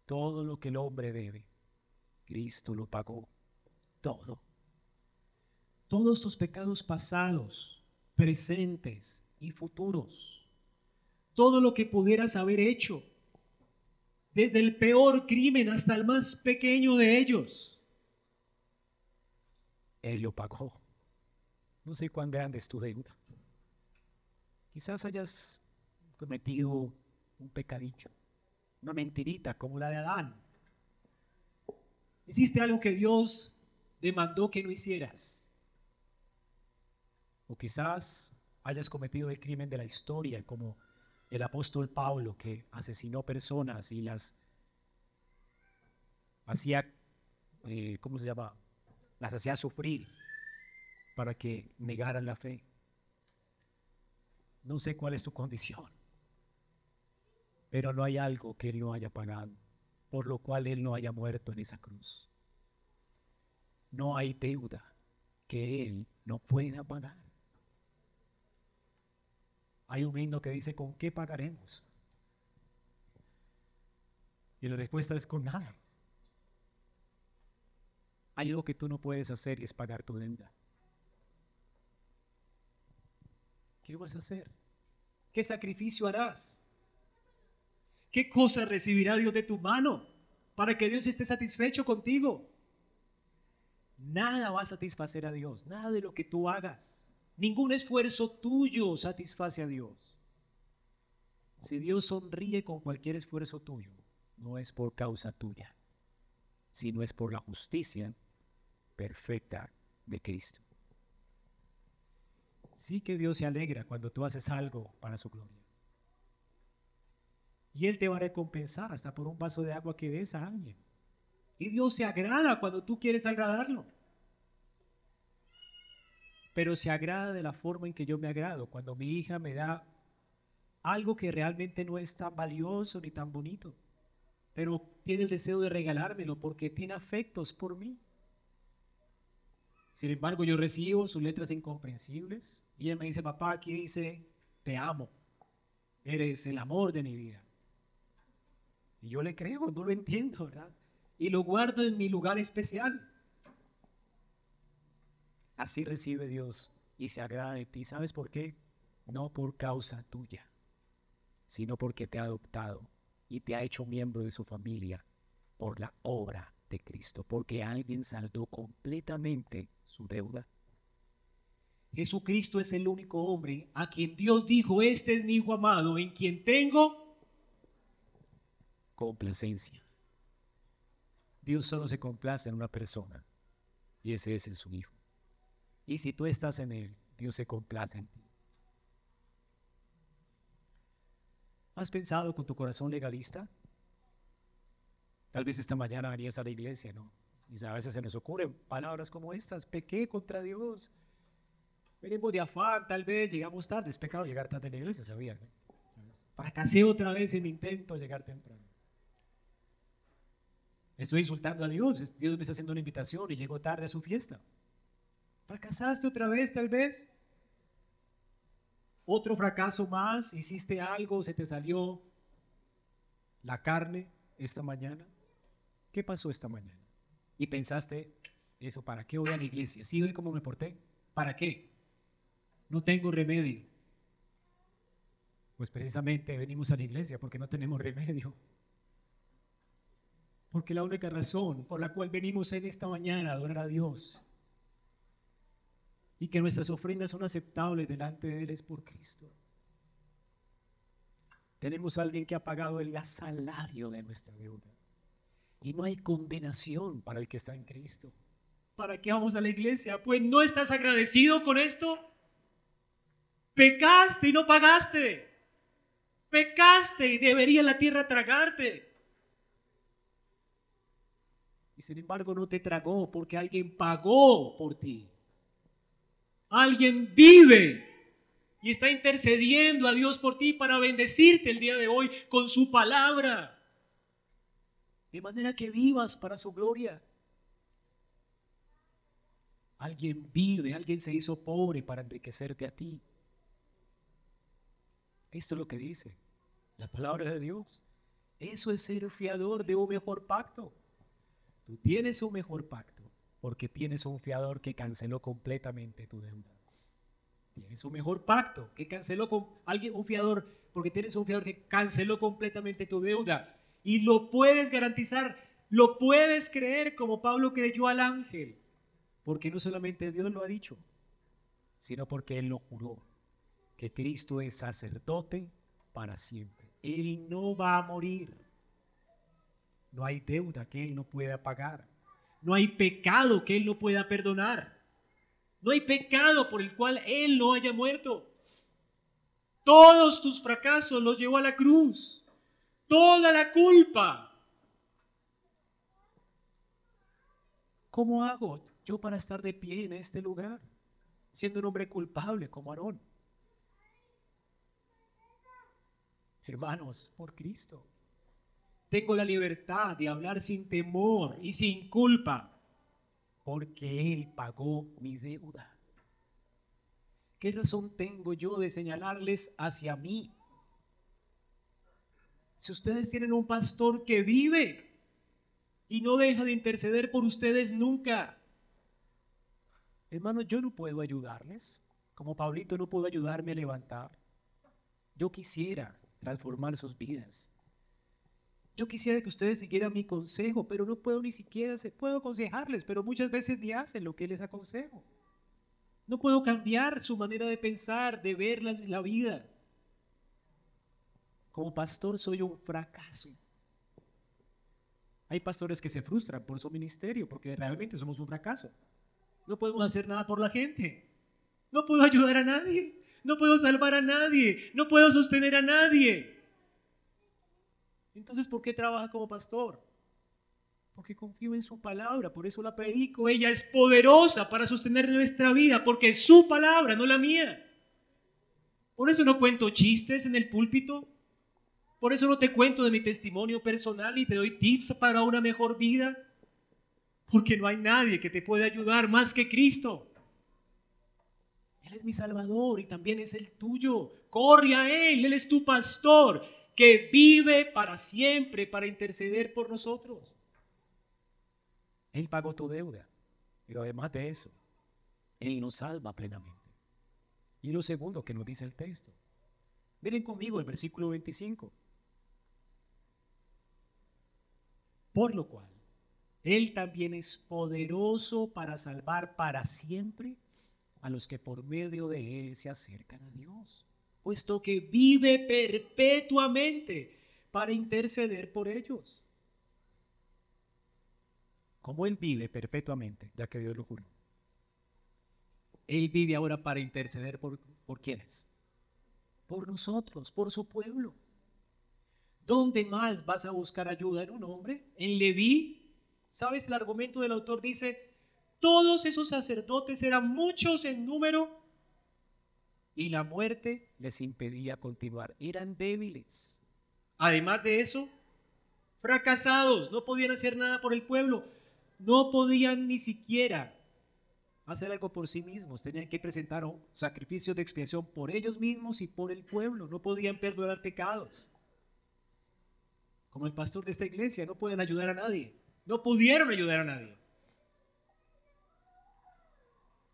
[SPEAKER 1] Todo lo que el hombre debe, Cristo lo pagó. Todo. Todos tus pecados pasados, presentes y futuros. Todo lo que pudieras haber hecho desde el peor crimen hasta el más pequeño de ellos. Él lo pagó. No sé cuán grande es tu deuda. Quizás hayas cometido un pecadillo, una mentirita como la de Adán. Hiciste algo que Dios demandó que no hicieras. O quizás hayas cometido el crimen de la historia como el apóstol Pablo que asesinó personas y las hacía, eh, ¿cómo se llama? Las hacía sufrir para que negaran la fe. No sé cuál es tu condición, pero no hay algo que Él no haya pagado, por lo cual Él no haya muerto en esa cruz. No hay deuda que Él no pueda pagar. Hay un himno que dice, ¿con qué pagaremos? Y la respuesta es con nada. Hay algo que tú no puedes hacer y es pagar tu deuda. ¿Qué vas a hacer? ¿Qué sacrificio harás? ¿Qué cosa recibirá Dios de tu mano para que Dios esté satisfecho contigo? Nada va a satisfacer a Dios, nada de lo que tú hagas. Ningún esfuerzo tuyo satisface a Dios. Si Dios sonríe con cualquier esfuerzo tuyo, no es por causa tuya, sino es por la justicia perfecta de Cristo. Sí que Dios se alegra cuando tú haces algo para su gloria. Y Él te va a recompensar hasta por un vaso de agua que des a alguien. Y Dios se agrada cuando tú quieres agradarlo. Pero se agrada de la forma en que yo me agrado, cuando mi hija me da algo que realmente no es tan valioso ni tan bonito, pero tiene el deseo de regalármelo porque tiene afectos por mí. Sin embargo, yo recibo sus letras incomprensibles y ella me dice, papá, aquí dice, te amo, eres el amor de mi vida. Y yo le creo, no lo entiendo, ¿verdad? Y lo guardo en mi lugar especial. Así recibe Dios y se agrada de ti. ¿Sabes por qué? No por causa tuya, sino porque te ha adoptado y te ha hecho miembro de su familia por la obra de Cristo, porque alguien saldó completamente su deuda. Jesucristo es el único hombre a quien Dios dijo, este es mi Hijo amado, en quien tengo complacencia. Dios solo se complace en una persona y ese es en su Hijo. Y si tú estás en Él, Dios se complace en ti. ¿Has pensado con tu corazón legalista? Tal vez esta mañana venías a la iglesia, ¿no? Y a veces se nos ocurren palabras como estas, pequé contra Dios. Venimos de afán, tal vez llegamos tarde, es pecado llegar tarde a la iglesia, sabían. Fracasé otra vez en intento llegar temprano. Estoy insultando a Dios, Dios me está haciendo una invitación y llego tarde a su fiesta. Fracasaste otra vez, tal vez. Otro fracaso más, hiciste algo, se te salió la carne esta mañana. ¿Qué pasó esta mañana? Y pensaste, eso, ¿para qué voy a la iglesia? ¿Sí ve cómo me porté? ¿Para qué? No tengo remedio. Pues precisamente venimos a la iglesia porque no tenemos remedio. Porque la única razón por la cual venimos en esta mañana a adorar a Dios y que nuestras ofrendas son aceptables delante de Él es por Cristo. Tenemos a alguien que ha pagado el salario de nuestra deuda. Y no hay condenación para el que está en Cristo. ¿Para qué vamos a la iglesia? Pues no estás agradecido con esto. Pecaste y no pagaste. Pecaste y debería la tierra tragarte. Y sin embargo no te tragó porque alguien pagó por ti. Alguien vive y está intercediendo a Dios por ti para bendecirte el día de hoy con su palabra. De manera que vivas para su gloria. Alguien vive, alguien se hizo pobre para enriquecerte a ti. Esto es lo que dice la palabra de Dios. Eso es ser fiador de un mejor pacto. Tú tienes un mejor pacto porque tienes un fiador que canceló completamente tu deuda. Tienes un mejor pacto que canceló con alguien, un fiador, porque tienes un fiador que canceló completamente tu deuda. Y lo puedes garantizar, lo puedes creer como Pablo creyó al ángel, porque no solamente Dios lo ha dicho, sino porque Él lo juró, que Cristo es sacerdote para siempre. Él no va a morir. No hay deuda que Él no pueda pagar. No hay pecado que Él no pueda perdonar. No hay pecado por el cual Él no haya muerto. Todos tus fracasos los llevó a la cruz. Toda la culpa. ¿Cómo hago yo para estar de pie en este lugar? Siendo un hombre culpable como Aarón. Hermanos, por Cristo. Tengo la libertad de hablar sin temor y sin culpa, porque Él pagó mi deuda. ¿Qué razón tengo yo de señalarles hacia mí? Si ustedes tienen un pastor que vive y no deja de interceder por ustedes nunca, hermano, yo no puedo ayudarles, como Pablito no puedo ayudarme a levantar. Yo quisiera transformar sus vidas. Yo quisiera que ustedes siguieran mi consejo, pero no puedo ni siquiera, puedo aconsejarles, pero muchas veces ni hacen lo que les aconsejo. No puedo cambiar su manera de pensar, de ver la, la vida. Como pastor soy un fracaso. Hay pastores que se frustran por su ministerio porque realmente somos un fracaso. No podemos hacer nada por la gente. No puedo ayudar a nadie. No puedo salvar a nadie. No puedo sostener a nadie. Entonces, ¿por qué trabaja como pastor? Porque confío en su palabra, por eso la predico. Ella es poderosa para sostener nuestra vida, porque es su palabra, no la mía. Por eso no cuento chistes en el púlpito. Por eso no te cuento de mi testimonio personal y te doy tips para una mejor vida. Porque no hay nadie que te pueda ayudar más que Cristo. Él es mi Salvador y también es el tuyo. Corre a Él, Él es tu pastor que vive para siempre para interceder por nosotros. Él pagó tu deuda, pero además de eso, Él nos salva plenamente. Y lo segundo que nos dice el texto. Miren conmigo el versículo 25. Por lo cual, Él también es poderoso para salvar para siempre a los que por medio de Él se acercan a Dios, puesto que vive perpetuamente para interceder por ellos. Como Él vive perpetuamente, ya que Dios lo juró. Él vive ahora para interceder por, por quiénes? Por nosotros, por su pueblo. ¿Dónde más vas a buscar ayuda en un hombre? En Leví. ¿Sabes? El argumento del autor dice, todos esos sacerdotes eran muchos en número y la muerte les impedía continuar. Eran débiles. Además de eso, fracasados, no podían hacer nada por el pueblo, no podían ni siquiera hacer algo por sí mismos, tenían que presentar un sacrificio de expiación por ellos mismos y por el pueblo, no podían perdonar pecados como el pastor de esta iglesia, no pueden ayudar a nadie. No pudieron ayudar a nadie.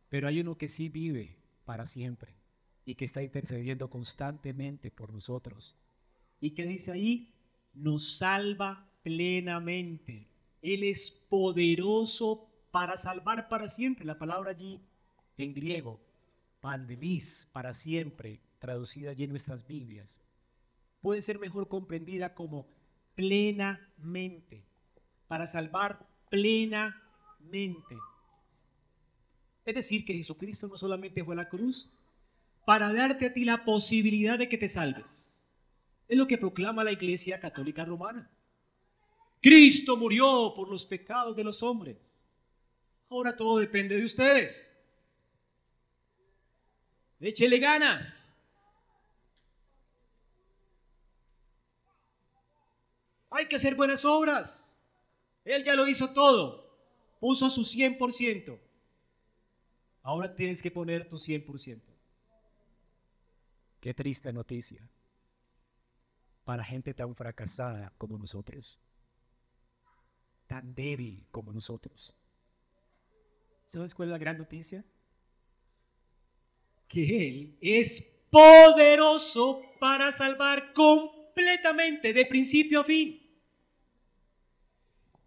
[SPEAKER 1] Pero hay uno que sí vive para siempre y que está intercediendo constantemente por nosotros. Y que dice ahí, nos salva plenamente. Él es poderoso para salvar para siempre. La palabra allí en griego, pandelis, para siempre, traducida allí en nuestras Biblias, puede ser mejor comprendida como plenamente, para salvar plenamente. Es decir, que Jesucristo no solamente fue a la cruz para darte a ti la posibilidad de que te salves. Es lo que proclama la Iglesia Católica Romana. Cristo murió por los pecados de los hombres. Ahora todo depende de ustedes. Échele ganas. Hay que hacer buenas obras. Él ya lo hizo todo. Puso su 100%. Ahora tienes que poner tu 100%. Qué triste noticia para gente tan fracasada como nosotros, tan débil como nosotros. ¿Sabes cuál es la gran noticia? Que Él es poderoso para salvar completamente, de principio a fin.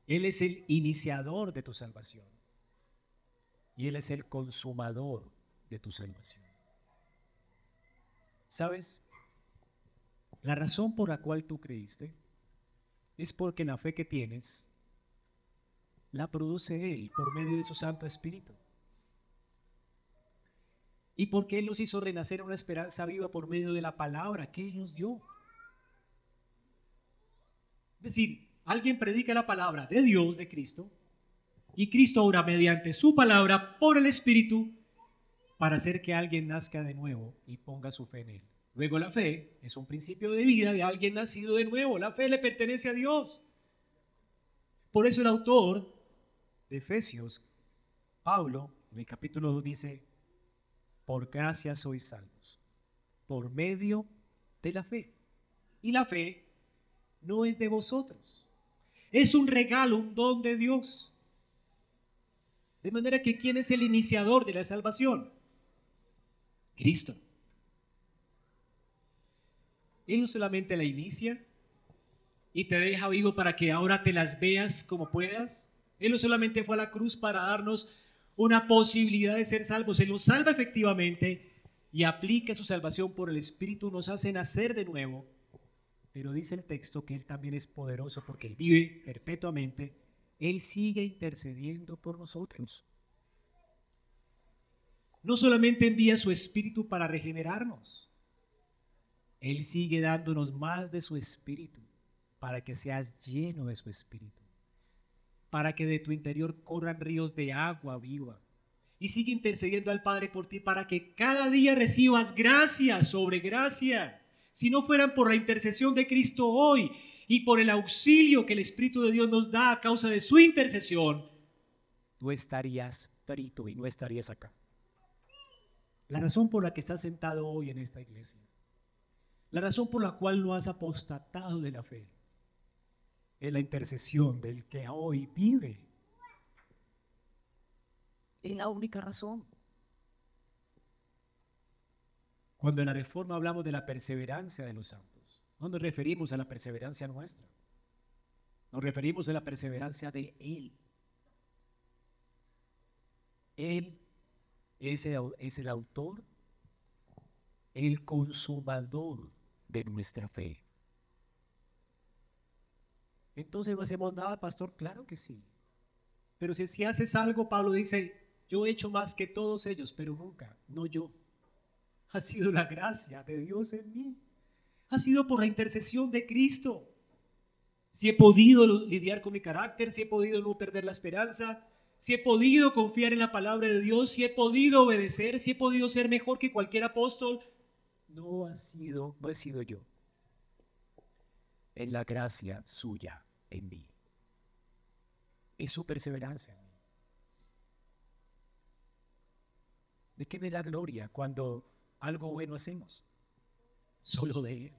[SPEAKER 1] Él es el iniciador de tu salvación. Y Él es el consumador de tu salvación. ¿Sabes? La razón por la cual tú creíste es porque la fe que tienes la produce Él por medio de su Santo Espíritu. Y porque Él nos hizo renacer una esperanza viva por medio de la palabra que Él nos dio. Es decir, alguien predica la palabra de Dios, de Cristo, y Cristo obra mediante su palabra por el Espíritu para hacer que alguien nazca de nuevo y ponga su fe en él. Luego la fe es un principio de vida de alguien nacido de nuevo. La fe le pertenece a Dios. Por eso el autor de Efesios, Pablo, en el capítulo 2 dice, por gracia sois salvos, por medio de la fe. Y la fe no es de vosotros. Es un regalo, un don de Dios. De manera que ¿quién es el iniciador de la salvación? Cristo. Él no solamente la inicia y te deja vivo para que ahora te las veas como puedas. Él no solamente fue a la cruz para darnos una posibilidad de ser salvos, Él nos salva efectivamente y aplica su salvación por el Espíritu, nos hace nacer de nuevo. Pero dice el texto que Él también es poderoso porque Él vive perpetuamente. Él sigue intercediendo por nosotros. No solamente envía su Espíritu para regenerarnos, Él sigue dándonos más de su Espíritu para que seas lleno de su Espíritu, para que de tu interior corran ríos de agua viva. Y sigue intercediendo al Padre por ti para que cada día recibas gracia sobre gracia. Si no fueran por la intercesión de Cristo hoy y por el auxilio que el Espíritu de Dios nos da a causa de su intercesión, tú estarías frito y no estarías acá. La razón por la que estás sentado hoy en esta iglesia, la razón por la cual no has apostatado de la fe, es la intercesión del que hoy vive. Es la única razón. Cuando en la reforma hablamos de la perseverancia de los santos, no nos referimos a la perseverancia nuestra, nos referimos a la perseverancia de Él. Él es el, es el autor, el consumador de nuestra fe. Entonces no hacemos nada, pastor, claro que sí. Pero si, si haces algo, Pablo dice, yo he hecho más que todos ellos, pero nunca, no yo. Ha sido la gracia de Dios en mí. Ha sido por la intercesión de Cristo. Si he podido lidiar con mi carácter, si he podido no perder la esperanza, si he podido confiar en la palabra de Dios, si he podido obedecer, si he podido ser mejor que cualquier apóstol, no ha sido, no he sido yo. En la gracia suya en mí. Es su perseverancia en mí. ¿De qué me da gloria cuando algo bueno hacemos? Solo de Él.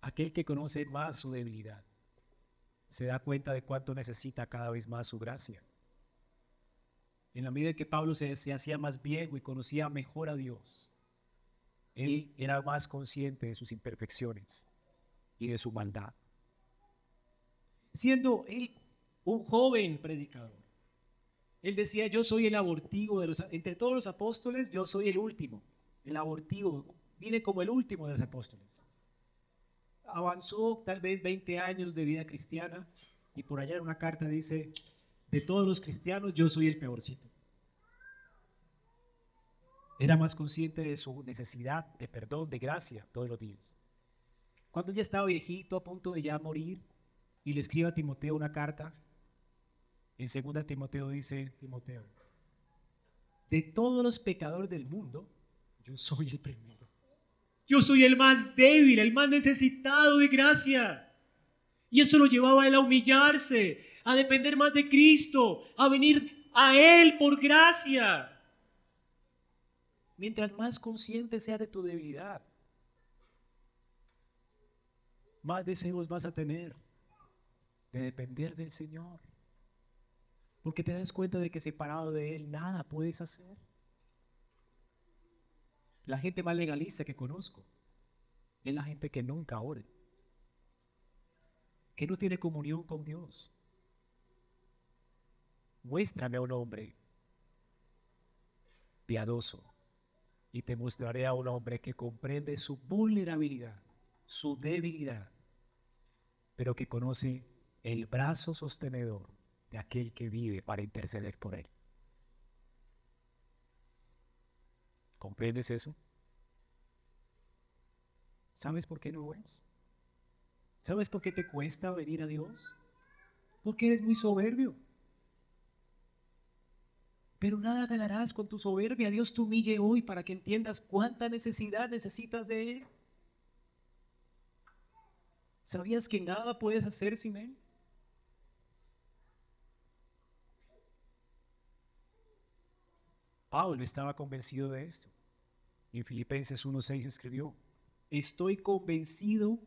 [SPEAKER 1] Aquel que conoce más su debilidad se da cuenta de cuánto necesita cada vez más su gracia. En la medida que Pablo se, se hacía más viejo y conocía mejor a Dios, él era más consciente de sus imperfecciones y de su maldad siendo él un joven predicador. Él decía, yo soy el abortivo de los, entre todos los apóstoles, yo soy el último, el abortivo, vine como el último de los apóstoles. Avanzó tal vez 20 años de vida cristiana y por allá en una carta dice, de todos los cristianos yo soy el peorcito. Era más consciente de su necesidad de perdón, de gracia todos los días. Cuando ya estaba viejito, a punto de ya morir, y le escribe a Timoteo una carta. En segunda Timoteo dice Timoteo, de todos los pecadores del mundo, yo soy el primero. Yo soy el más débil, el más necesitado de gracia. Y eso lo llevaba a él a humillarse, a depender más de Cristo, a venir a Él por gracia. Mientras más consciente sea de tu debilidad, más deseos vas a tener de depender del Señor. Porque te das cuenta de que separado de Él nada puedes hacer. La gente más legalista que conozco es la gente que nunca ore, que no tiene comunión con Dios. Muéstrame a un hombre piadoso y te mostraré a un hombre que comprende su vulnerabilidad, su debilidad, pero que conoce el brazo sostenedor de aquel que vive para interceder por él. ¿Comprendes eso? ¿Sabes por qué no es? ¿Sabes por qué te cuesta venir a Dios? Porque eres muy soberbio. Pero nada ganarás con tu soberbia. Dios te humille hoy para que entiendas cuánta necesidad necesitas de Él. ¿Sabías que nada puedes hacer sin Él? Pablo estaba convencido de esto. En Filipenses 1.6 escribió, estoy convencido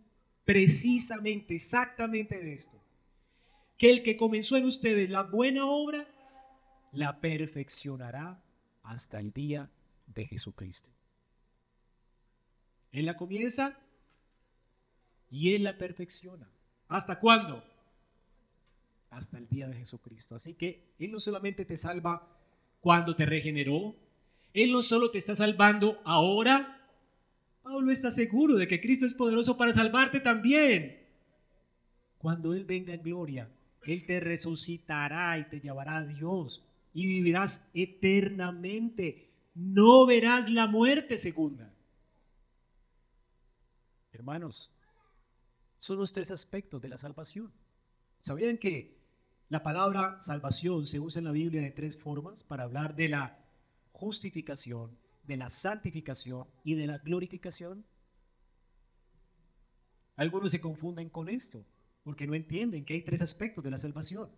[SPEAKER 1] precisamente, exactamente de esto, que el que comenzó en ustedes la buena obra, la perfeccionará hasta el día de Jesucristo. Él la comienza y Él la perfecciona. ¿Hasta cuándo? Hasta el día de Jesucristo. Así que Él no solamente te salva cuando te regeneró, Él no solo te está salvando ahora, Pablo está seguro de que Cristo es poderoso para salvarte también. Cuando Él venga en gloria, Él te resucitará y te llevará a Dios y vivirás eternamente. No verás la muerte segunda. Hermanos, son los tres aspectos de la salvación. ¿Sabían que la palabra salvación se usa en la Biblia de tres formas para hablar de la justificación, de la santificación y de la glorificación? Algunos se confunden con esto porque no entienden que hay tres aspectos de la salvación.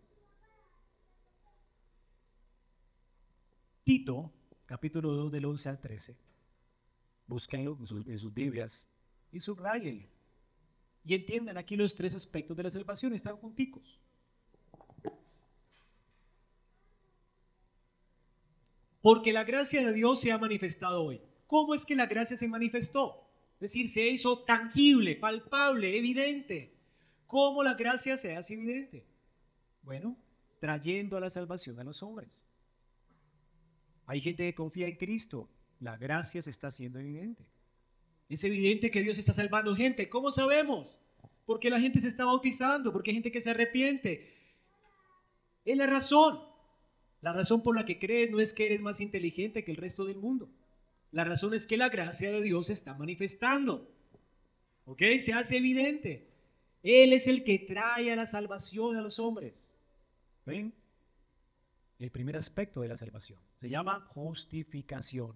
[SPEAKER 1] Tito, capítulo 2 del 11 al 13. Búsquenlo en sus, en sus Biblias y subrayenlo y entiendan aquí los tres aspectos de la salvación, están junticos. Porque la gracia de Dios se ha manifestado hoy. ¿Cómo es que la gracia se manifestó? Es decir, se hizo tangible, palpable, evidente. ¿Cómo la gracia se hace evidente? Bueno, trayendo a la salvación a los hombres. Hay gente que confía en Cristo. La gracia se está haciendo evidente. Es evidente que Dios está salvando gente. ¿Cómo sabemos? Porque la gente se está bautizando, porque hay gente que se arrepiente. Es la razón. La razón por la que crees no es que eres más inteligente que el resto del mundo. La razón es que la gracia de Dios se está manifestando. ¿Ok? Se hace evidente. Él es el que trae a la salvación a los hombres. ¿Ven? El primer aspecto de la salvación se llama justificación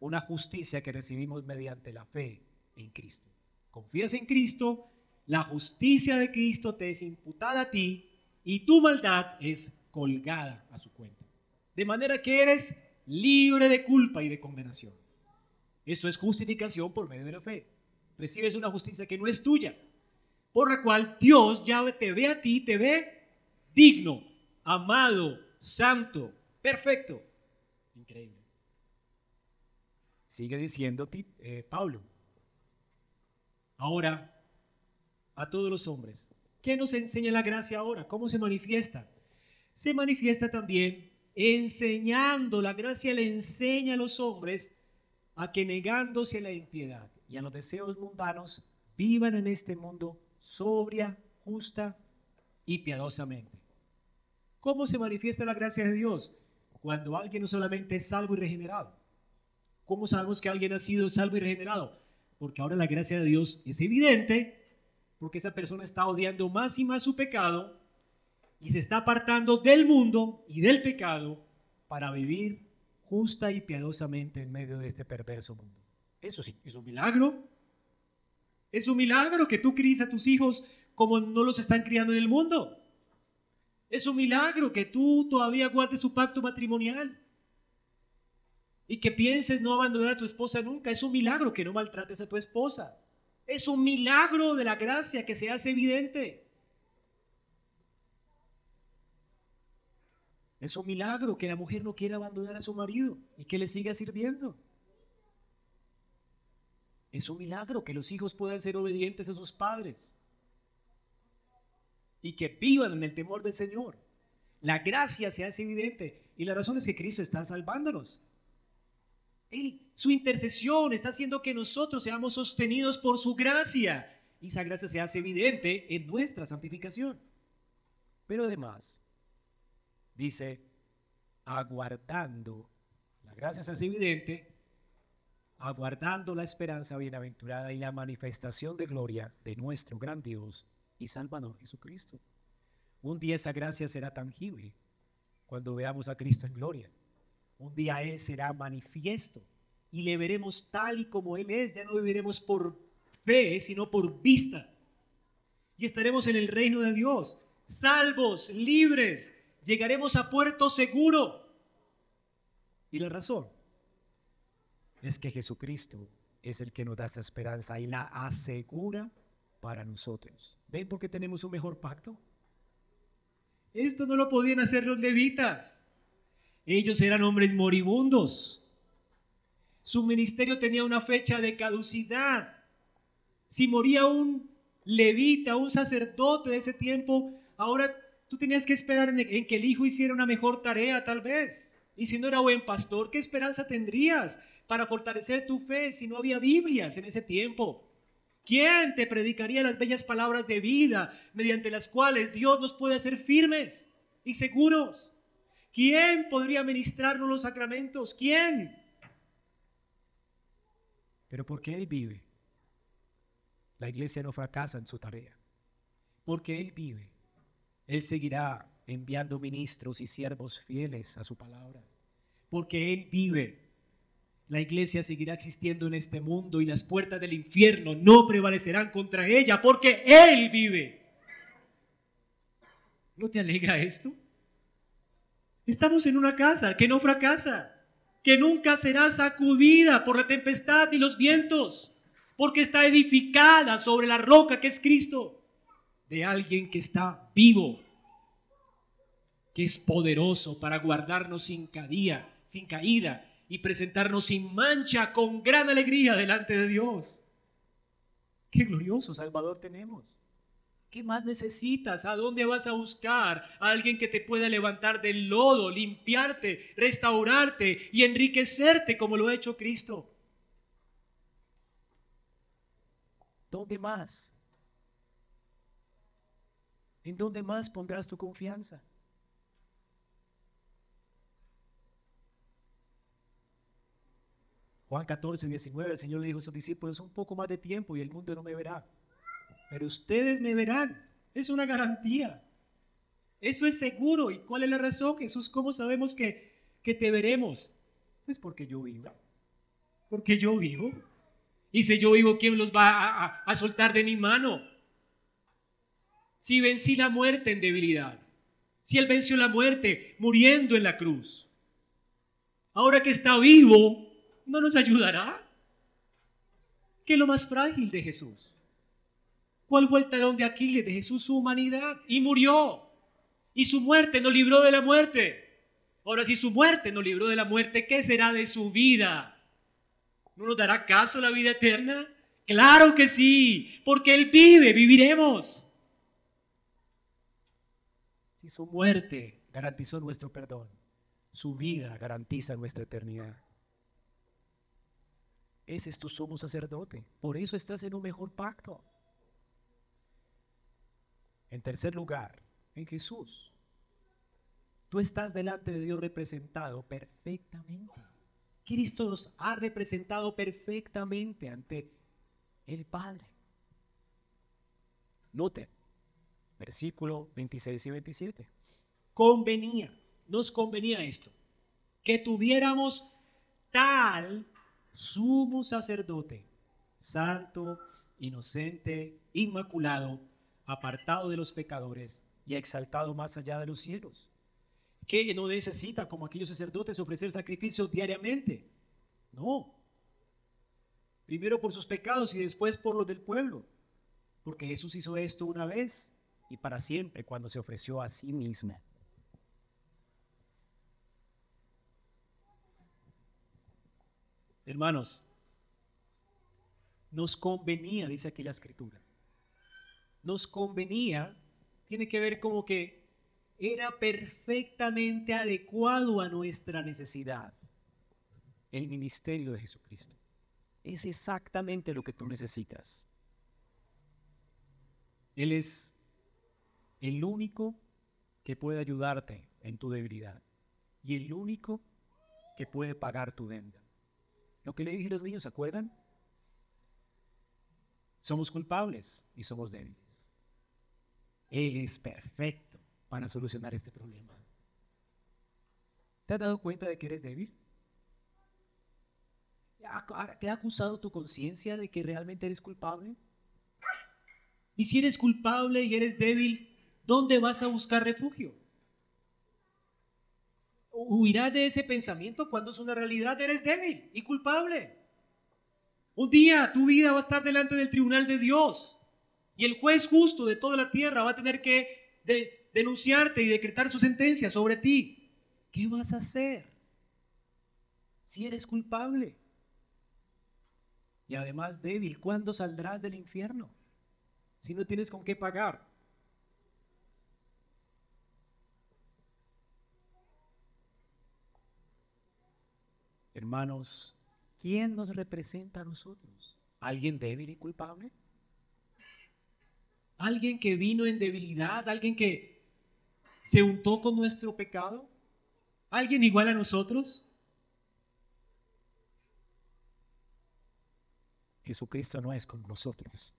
[SPEAKER 1] una justicia que recibimos mediante la fe en Cristo. Confías en Cristo, la justicia de Cristo te es imputada a ti y tu maldad es colgada a su cuenta. De manera que eres libre de culpa y de condenación. Eso es justificación por medio de la fe. Recibes una justicia que no es tuya, por la cual Dios ya te ve a ti, te ve digno, amado, santo, perfecto. Increíble. Sigue diciendo eh, Pablo. Ahora, a todos los hombres, ¿qué nos enseña la gracia ahora? ¿Cómo se manifiesta? Se manifiesta también enseñando, la gracia le enseña a los hombres a que negándose a la impiedad y a los deseos mundanos, vivan en este mundo sobria, justa y piadosamente. ¿Cómo se manifiesta la gracia de Dios? Cuando alguien no solamente es salvo y regenerado, ¿Cómo sabemos que alguien ha sido salvo y regenerado? Porque ahora la gracia de Dios es evidente, porque esa persona está odiando más y más su pecado y se está apartando del mundo y del pecado para vivir justa y piadosamente en medio de este perverso mundo. Eso sí, es un milagro. Es un milagro que tú críes a tus hijos como no los están criando en el mundo. Es un milagro que tú todavía guardes su pacto matrimonial y que pienses no abandonar a tu esposa nunca. Es un milagro que no maltrates a tu esposa. Es un milagro de la gracia que se hace evidente. Es un milagro que la mujer no quiera abandonar a su marido y que le siga sirviendo. Es un milagro que los hijos puedan ser obedientes a sus padres y que vivan en el temor del Señor. La gracia se hace evidente y la razón es que Cristo está salvándonos su intercesión está haciendo que nosotros seamos sostenidos por su gracia. Y esa gracia se hace evidente en nuestra santificación. Pero además, dice, aguardando, la gracia hace evidente, aguardando la esperanza bienaventurada y la manifestación de gloria de nuestro gran Dios y Salvador Jesucristo. Un día esa gracia será tangible cuando veamos a Cristo en gloria. Un día Él será manifiesto y le veremos tal y como Él es. Ya no viviremos por fe, sino por vista. Y estaremos en el reino de Dios, salvos, libres. Llegaremos a puerto seguro. Y la razón es que Jesucristo es el que nos da esta esperanza y la asegura para nosotros. ¿Ven por qué tenemos un mejor pacto? Esto no lo podían hacer los levitas. Ellos eran hombres moribundos. Su ministerio tenía una fecha de caducidad. Si moría un levita, un sacerdote de ese tiempo, ahora tú tenías que esperar en, que el hijo hiciera una mejor tarea tal vez. Y si no era buen pastor, ¿qué esperanza tendrías para fortalecer tu fe si no había Biblias en ese tiempo? ¿Quién te predicaría las bellas palabras de vida mediante las cuales Dios nos puede hacer firmes y seguros? ¿Quién podría ministrarnos los sacramentos? ¿Quién? Pero porque Él vive, la iglesia no fracasa en su tarea. Porque Él vive, Él seguirá enviando ministros y siervos fieles a su palabra. Porque Él vive, la iglesia seguirá existiendo en este mundo y las puertas del infierno no prevalecerán contra ella porque Él vive. ¿No te alegra esto? Estamos en una casa que no fracasa, que nunca será sacudida por la tempestad y los vientos, porque está edificada sobre la roca que es Cristo, de alguien que está vivo, que es poderoso para guardarnos sin caída, sin caída y presentarnos sin mancha con gran alegría delante de Dios. Qué glorioso Salvador tenemos. ¿Qué más necesitas? ¿A dónde vas a buscar? A alguien que te pueda levantar del lodo, limpiarte, restaurarte y enriquecerte como lo ha hecho Cristo. ¿Dónde más? ¿En dónde más pondrás tu confianza? Juan 14, 19, el Señor le dijo a sus discípulos, un poco más de tiempo y el mundo no me verá. Pero ustedes me verán. Es una garantía. Eso es seguro. ¿Y cuál es la razón, Jesús? ¿Cómo sabemos que, que te veremos? Pues porque yo vivo. Porque yo vivo. Y si yo vivo, ¿quién los va a, soltar de mi mano? Si vencí la muerte en debilidad. Si Él venció la muerte muriendo en la cruz. Ahora que está vivo, ¿no nos ayudará? ¿Qué es lo más frágil de Jesús? ¿Cuál fue el talón de Aquiles de Jesús? Su humanidad. Y murió. Y su muerte nos libró de la muerte. Ahora, si su muerte nos libró de la muerte, ¿qué será de su vida? ¿No nos dará caso la vida eterna? Claro que sí, porque Él vive, viviremos. Si su muerte garantizó nuestro perdón, su vida garantiza nuestra eternidad. Ese es tu sumo sacerdote. Por eso estás en un mejor pacto. En tercer lugar, en Jesús. Tú estás delante de Dios representado perfectamente. Cristo nos ha representado perfectamente ante el Padre. Note, versículo 26 y 27. Convenía, nos convenía esto, que tuviéramos tal sumo sacerdote, santo, inocente, inmaculado, apartado de los pecadores y exaltado más allá de los cielos, que no necesita, como aquellos sacerdotes, ofrecer sacrificios diariamente. No. Primero por sus pecados y después por los del pueblo. Porque Jesús hizo esto una vez y para siempre cuando se ofreció a sí mismo. Hermanos, nos convenía, dice aquí la escritura, nos convenía, tiene que ver como que era perfectamente adecuado a nuestra necesidad. El ministerio de Jesucristo. Es exactamente lo que tú necesitas. Él es el único que puede ayudarte en tu debilidad y el único que puede pagar tu deuda. Lo que le dije a los niños, ¿se acuerdan? Somos culpables y somos débiles. Él es perfecto para solucionar este problema. ¿Te has dado cuenta de que eres débil? ¿Te ha acusado tu conciencia de que realmente eres culpable? Y si eres culpable y eres débil, ¿dónde vas a buscar refugio? huirás de ese pensamiento cuando es una realidad, eres débil y culpable. Un día tu vida va a estar delante del tribunal de Dios y el juez justo de toda la tierra va a tener que denunciarte y decretar su sentencia sobre ti. ¿Qué vas a hacer si eres culpable? y además débil. ¿Cuándo saldrás del infierno? Si no tienes con qué pagar. Hermanos, ¿quién nos representa a nosotros? ¿Alguien débil y culpable? ¿Alguien que vino en debilidad? ¿Alguien que se untó con nuestro pecado? ¿Alguien igual a nosotros? Jesucristo no es con nosotros.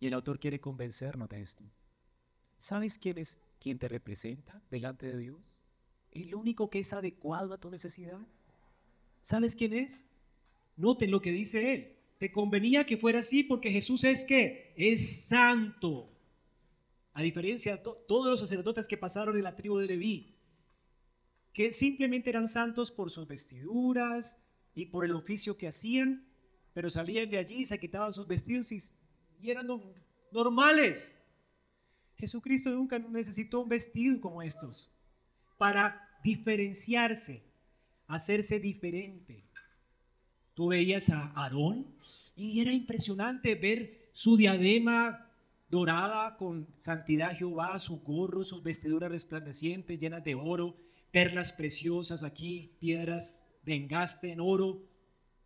[SPEAKER 1] Y el autor quiere convencernos de esto. ¿Sabes quién es quien te representa delante de Dios? El único que es adecuado a tu necesidad. ¿Sabes quién es? Noten lo que dice él. Te convenía que fuera así porque Jesús es que es santo. A diferencia de todos los sacerdotes que pasaron en la tribu de Leví, que simplemente eran santos por sus vestiduras y por el oficio que hacían, pero salían de allí y se quitaban sus vestidos y, y eran normales. Jesucristo nunca necesitó un vestido como estos para diferenciarse, hacerse diferente. Tú veías a Aarón y era impresionante ver su diadema dorada con santidad Jehová, su gorro, sus vestiduras resplandecientes llenas de oro, perlas preciosas aquí, piedras de engaste en oro.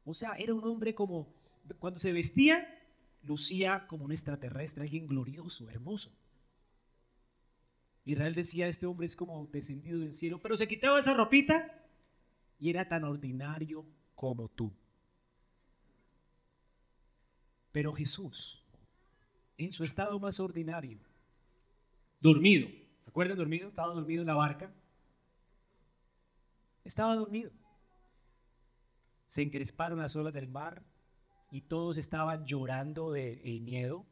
[SPEAKER 1] O sea, era un hombre como, cuando se vestía, lucía como un extraterrestre, alguien glorioso, hermoso. Israel decía, este hombre es como descendido del cielo, pero se quitaba esa ropita y era tan ordinario como tú. Pero Jesús, en su estado más ordinario, dormido, ¿recuerdan dormido? Estaba dormido en la barca. Estaba dormido. Se encresparon las olas del mar y todos estaban llorando de miedo.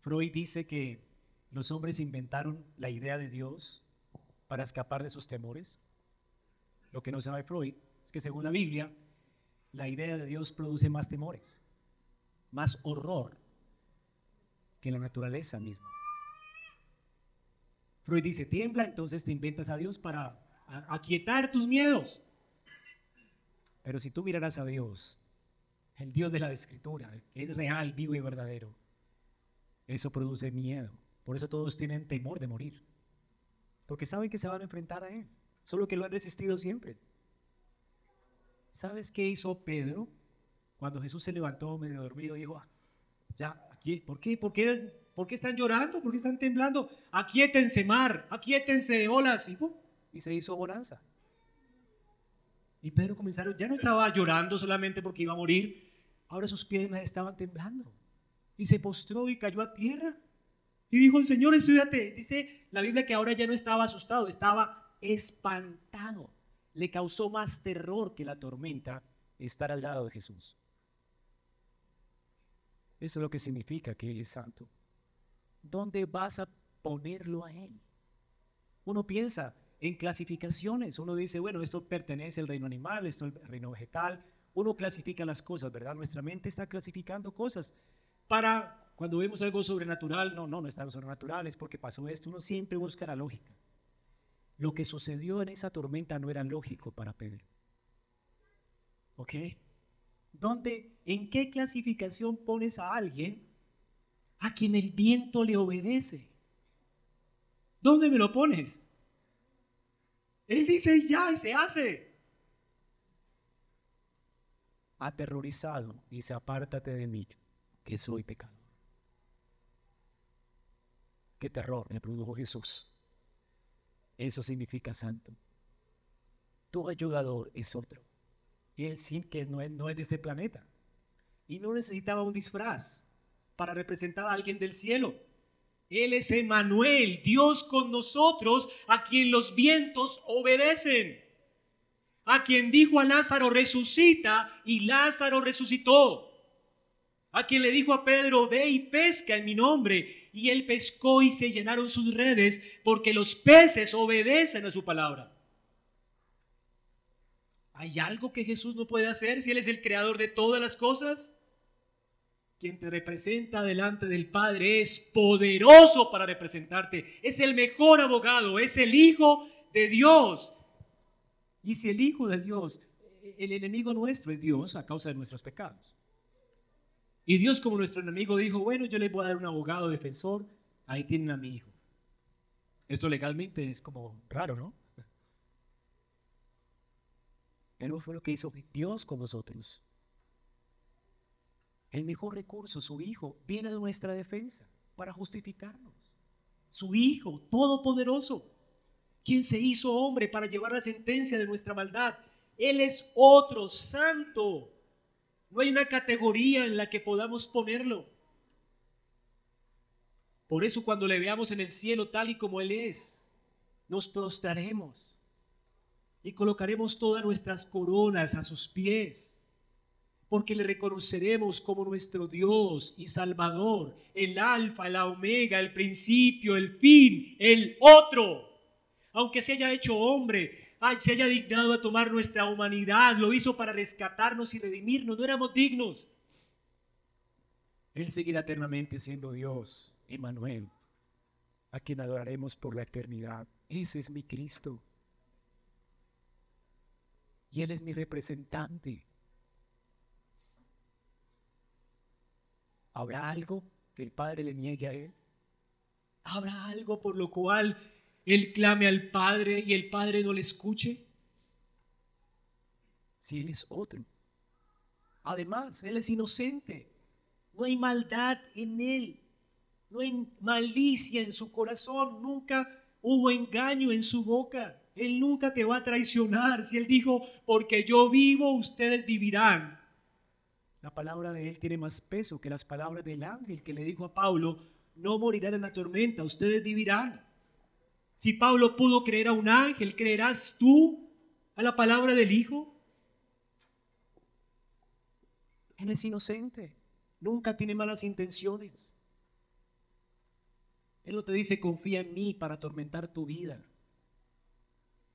[SPEAKER 1] Freud dice que los hombres inventaron la idea de Dios para escapar de sus temores. Lo que no sabe Freud es que según la Biblia, la idea de Dios produce más temores, más horror que la naturaleza misma. Freud dice, tiembla, entonces te inventas a Dios para aquietar tus miedos. Pero si tú mirarás a Dios, el Dios de la Escritura, que es real, vivo y verdadero, eso produce miedo. Por eso todos tienen temor de morir. Porque saben que se van a enfrentar a Él. Solo que lo han resistido siempre. ¿Sabes qué hizo Pedro? Cuando Jesús se levantó medio dormido, dijo, ah, ya, aquí, ¿por qué? ¿Por qué, ¿Por qué están llorando? ¿Por qué están temblando? Aquietense mar, aquietense olas. Y, y se hizo bonanza. Y Pedro comenzaron, ya no estaba llorando solamente porque iba a morir, ahora sus piernas estaban temblando. Y se postró y cayó a tierra. Y dijo, el Señor, estudiate. Dice la Biblia que ahora ya no estaba asustado, estaba espantado le causó más terror que la tormenta estar al lado de Jesús. Eso es lo que significa que Él es santo. ¿Dónde vas a ponerlo a Él? Uno piensa en clasificaciones. Uno dice, bueno, esto pertenece al reino animal, esto al reino vegetal. Uno clasifica las cosas, ¿verdad? Nuestra mente está clasificando cosas. Para cuando vemos algo sobrenatural, no, no, no es tan sobrenatural, es porque pasó esto. Uno siempre busca la lógica. Lo que sucedió en esa tormenta no era lógico para Pedro. ¿Ok? ¿Dónde, en qué clasificación pones a alguien a quien el viento le obedece? ¿Dónde me lo pones? Él dice ya y se hace. Aterrorizado, dice, apártate de mí, que soy pecador. Qué terror me produjo Jesús. Eso significa santo. Tu ayudador es otro. Y él sí que no es, no es de este planeta. Y no necesitaba un disfraz para representar a alguien del cielo. Él es Emanuel, Dios con nosotros, a quien los vientos obedecen. A quien dijo a Lázaro, resucita, y Lázaro resucitó. A quien le dijo a Pedro, ve y pesca en mi nombre, y él pescó y se llenaron sus redes porque los peces obedecen a su palabra. ¿Hay algo que Jesús no puede hacer si Él es el creador de todas las cosas? Quien te representa delante del Padre es poderoso para representarte. Es el mejor abogado, es el Hijo de Dios. Y si el Hijo de Dios el enemigo nuestro es Dios a causa de nuestros pecados. Y Dios como nuestro enemigo dijo, bueno, yo le voy a dar un abogado defensor, ahí tienen a mi hijo. Esto legalmente es como raro, ¿no? Pero fue lo que hizo Dios con nosotros. El mejor recurso, su Hijo, viene de nuestra defensa para justificarnos. Su Hijo, todopoderoso, quien se hizo hombre para llevar la sentencia de nuestra maldad. Él es otro santo. No hay una categoría en la que podamos ponerlo. Por eso cuando le veamos en el cielo tal y como Él es, nos prostraremos y colocaremos todas nuestras coronas a sus pies, porque le reconoceremos como nuestro Dios y Salvador, el alfa, la omega, el principio, el fin, el otro. Aunque se haya hecho hombre, se haya dignado a tomar nuestra humanidad, lo hizo para rescatarnos y redimirnos, no éramos dignos. Él seguirá eternamente siendo Dios, Emmanuel, a quien adoraremos por la eternidad. Ese es mi Cristo y Él es mi representante. ¿Habrá algo que el Padre le niegue a Él? ¿Habrá algo por lo cual Él clame al Padre y el Padre no le escuche? Si Él es otro. Además, Él es inocente. No hay maldad en Él. No hay malicia en su corazón. Nunca hubo engaño en su boca. Él nunca te va a traicionar. Si Él dijo, porque yo vivo, ustedes vivirán. La palabra de Él tiene más peso que las palabras del ángel que le dijo a Pablo, no morirán en la tormenta, ustedes vivirán. Si Pablo pudo creer a un ángel, ¿creerás tú a la palabra del Hijo? Él es inocente, nunca tiene malas intenciones. Él no te dice confía en mí para atormentar tu vida.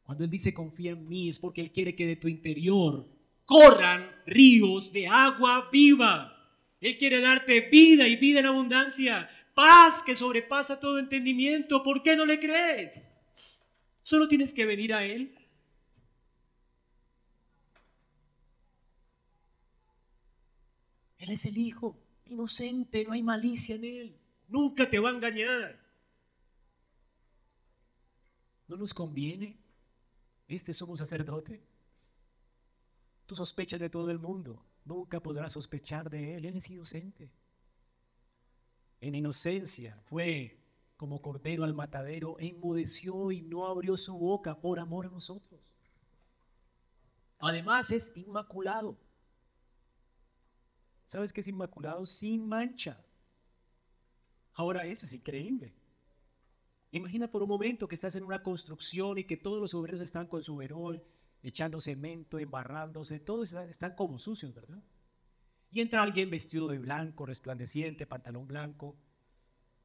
[SPEAKER 1] Cuando Él dice confía en mí es porque Él quiere que de tu interior corran ríos de agua viva. Él quiere darte vida y vida en abundancia, paz que sobrepasa todo entendimiento. ¿Por qué no le crees? Solo tienes que venir a Él. Él es el Hijo, inocente, no hay malicia en Él. Nunca te va a engañar. ¿No nos conviene? este somos sacerdote. Tú sospechas de todo el mundo, nunca podrás sospechar de él, él es inocente. En inocencia fue como cordero al matadero, enmudeció y no abrió su boca por amor a nosotros. Además es inmaculado. ¿Sabes qué es inmaculado? Sin mancha. Ahora eso es increíble. Imagina por un momento que estás en una construcción y que todos los obreros están con su verol, echando cemento, embarrándose, todos están, como sucios, ¿verdad? Y entra alguien vestido de blanco, resplandeciente, pantalón blanco.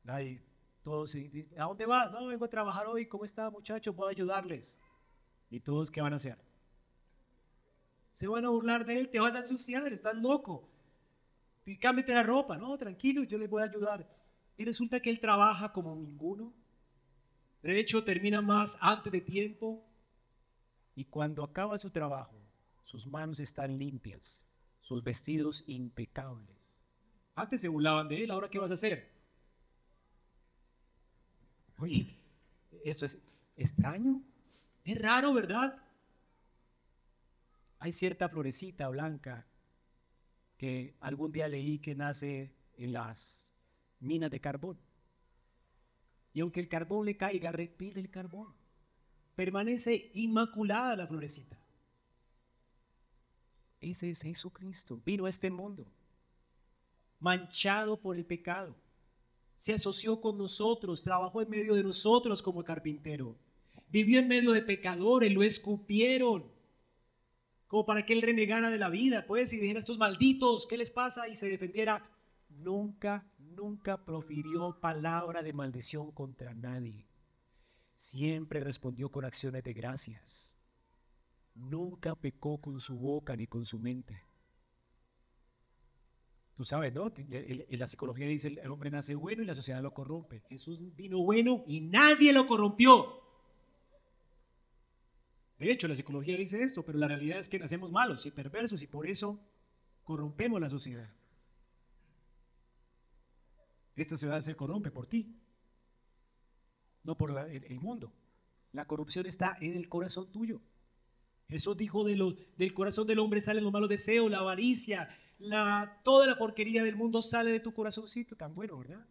[SPEAKER 1] Ahí, todos, ¿a dónde vas? No, vengo a trabajar hoy. ¿Cómo está, muchacho? Puedo ayudarles. ¿Y todos qué van a hacer? Se van a burlar de él, te vas a ensuciar, estás loco. Cámbiate la ropa, no, tranquilo, yo les voy a ayudar. Y resulta que él trabaja como ninguno, de hecho, termina más antes de tiempo y cuando acaba su trabajo, sus manos están limpias, sus vestidos impecables. Antes se burlaban de él, ahora ¿qué vas a hacer? Oye, esto es extraño, es raro, ¿verdad? Hay cierta florecita blanca que algún día leí que nace en las minas de carbón. Y aunque el carbón le caiga, respira el carbón. Permanece inmaculada la florecita. Ese es Jesucristo. Vino a este mundo manchado por el pecado. Se asoció con nosotros, trabajó en medio de nosotros como carpintero. Vivió en medio de pecadores, lo escupieron. Como para que él renegara de la vida, pues, y dijera estos malditos, ¿qué les pasa? Y se defendiera. Nunca nunca profirió palabra de maldición contra nadie. Siempre respondió con acciones de gracias. Nunca pecó con su boca ni con su mente. Tú sabes, ¿no? En la psicología dice, el hombre nace bueno y la sociedad lo corrompe. Jesús vino bueno y nadie lo corrompió. De hecho, la psicología dice esto, pero la realidad es que nacemos malos y perversos y por eso corrompemos la sociedad. Esta ciudad se corrompe por ti, no por el, mundo. La corrupción está en el corazón tuyo. Jesús dijo de del corazón del hombre salen los malos deseos, la avaricia, toda la porquería del mundo sale de tu corazoncito, tan bueno, ¿verdad?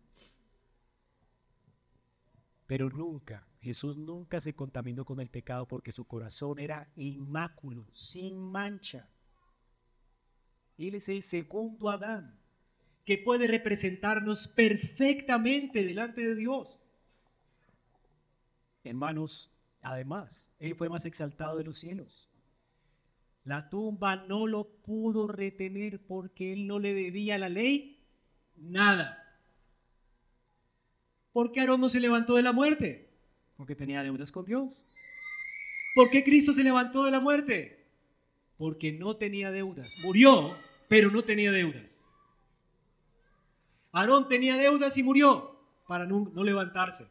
[SPEAKER 1] Pero nunca, Jesús nunca se contaminó con el pecado porque su corazón era inmáculo, sin mancha. Él es el segundo Adán, que puede representarnos perfectamente delante de Dios. Hermanos, además, Él fue más exaltado de los cielos. La tumba no lo pudo retener porque Él no le debía a la ley nada. ¿Por qué Aarón no se levantó de la muerte? Porque tenía deudas con Dios. ¿Por qué Cristo se levantó de la muerte? Porque no tenía deudas. Murió, pero no tenía deudas. Aarón tenía deudas y murió para no, levantarse.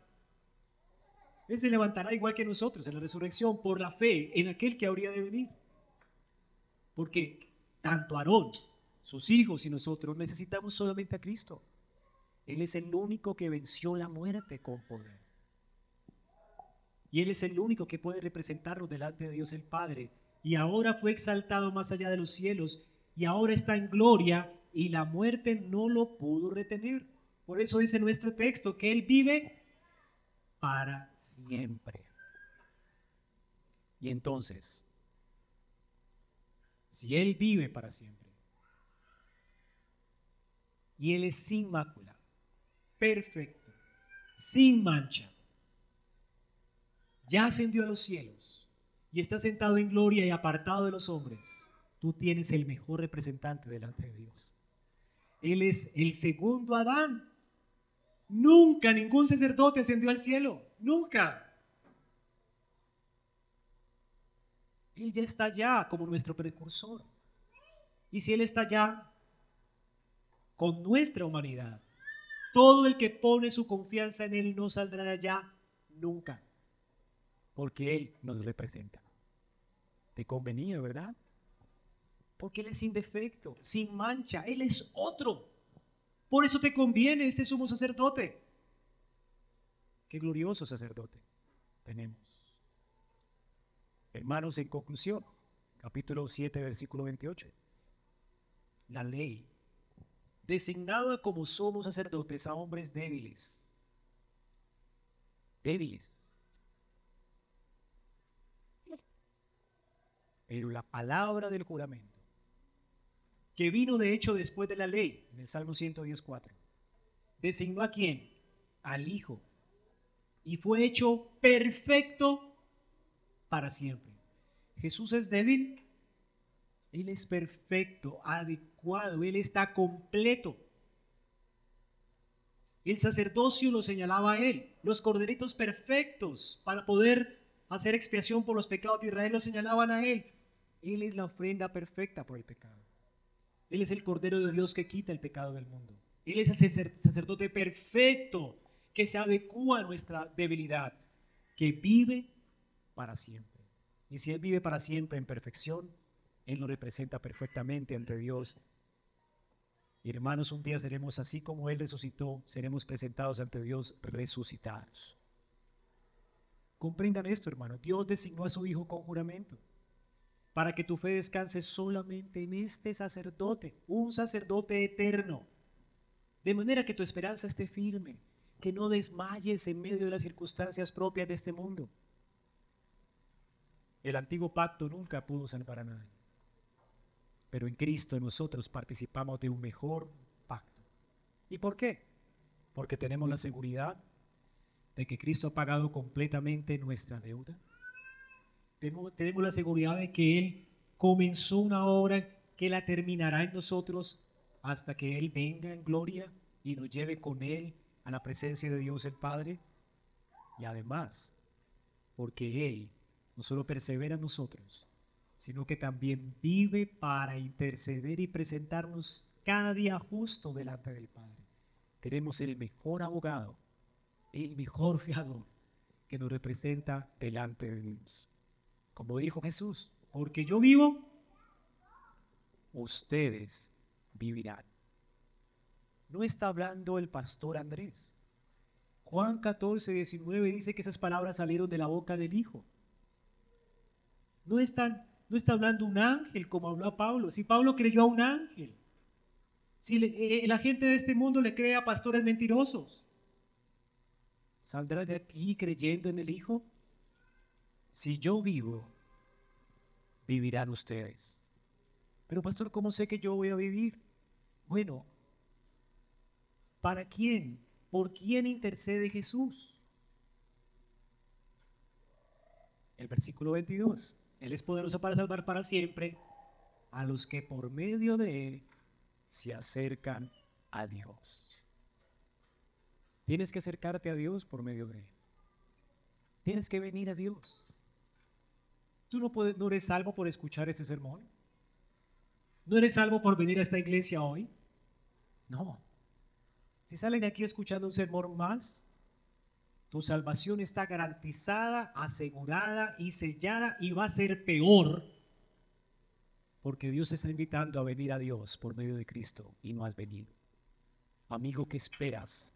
[SPEAKER 1] Él se levantará igual que nosotros en la resurrección por la fe en aquel que habría de venir. Porque tanto Aarón, sus hijos y nosotros necesitamos solamente a Cristo. Él es el único que venció la muerte con poder. Y Él es el único que puede representarnos delante de Dios el Padre. Y ahora fue exaltado más allá de los cielos y ahora está en gloria y la muerte no lo pudo retener. Por eso dice nuestro texto que Él vive para siempre. Y entonces, si Él vive para siempre y Él es sin mácula, perfecto, sin mancha. Ya ascendió a los cielos y está sentado en gloria y apartado de los hombres. Tú tienes el mejor representante delante de Dios. Él es el segundo Adán. Nunca ningún sacerdote ascendió al cielo. Nunca. Él ya está allá como nuestro precursor. Y si Él está allá con nuestra humanidad, todo el que pone su confianza en Él no saldrá de allá nunca, porque Él nos representa. Te convenía, ¿verdad? Porque Él es sin defecto, sin mancha, Él es otro. Por eso te conviene este sumo sacerdote. Qué glorioso sacerdote tenemos. Hermanos, en conclusión, capítulo 7, versículo 28. La ley designado como somos sacerdotes a hombres débiles. Débiles. Pero la palabra del juramento, que vino de hecho después de la ley, en el Salmo 114, designó a quién? Al Hijo. Y fue hecho perfecto para siempre. Jesús es débil, Él es perfecto, adecuado él está completo. El sacerdocio lo señalaba a él, los corderitos perfectos para poder hacer expiación por los pecados de Israel lo señalaban a él. Él es la ofrenda perfecta por el pecado. Él es el Cordero de Dios que quita el pecado del mundo. Él es el sacerdote perfecto que se adecua a nuestra debilidad, que vive para siempre. Y si Él vive para siempre en perfección, Él lo representa perfectamente ante Dios y hermanos, un día seremos así como Él resucitó, seremos presentados ante Dios resucitados. Comprendan esto, hermano. Dios designó a su Hijo con juramento para que tu fe descanse solamente en este sacerdote, un sacerdote eterno. De manera que tu esperanza esté firme, que no desmayes en medio de las circunstancias propias de este mundo. El antiguo pacto nunca pudo salvar a nadie. Pero en Cristo nosotros participamos de un mejor pacto. ¿Y por qué? Porque tenemos la seguridad de que Cristo ha pagado completamente nuestra deuda. Tenemos la seguridad de que Él comenzó una obra que la terminará en nosotros hasta que Él venga en gloria y nos lleve con Él a la presencia de Dios el Padre. Y además, porque Él no solo persevera en nosotros, sino que también vive para interceder y presentarnos cada día justo delante del Padre. Tenemos el mejor abogado, el mejor fiador que nos representa delante de Dios. Como dijo Jesús, porque yo vivo, ustedes vivirán. No está hablando el pastor Andrés. Juan 14, 19 dice que esas palabras salieron de la boca del Hijo. No, están, no está hablando un ángel como habló Pablo. Si Pablo creyó a un ángel. Si eh, la gente de este mundo le cree a pastores mentirosos. ¿Saldrá de aquí creyendo en el Hijo? Si yo vivo, vivirán ustedes. Pero pastor, ¿cómo sé que yo voy a vivir? Bueno, ¿para quién ¿Por quién intercede Jesús? El versículo 22. Él es poderoso para salvar para siempre a los que por medio de Él se acercan a Dios. Tienes que acercarte a Dios por medio de Él. Tienes que venir a Dios. Tú no, puedes, no eres salvo por escuchar ese sermón. ¿No eres salvo por venir a esta iglesia hoy? No. Si salen de aquí escuchando un sermón más, tu salvación está garantizada, asegurada y sellada y va a ser peor porque Dios está invitando a venir a Dios por medio de Cristo y no has venido. Amigo, ¿qué esperas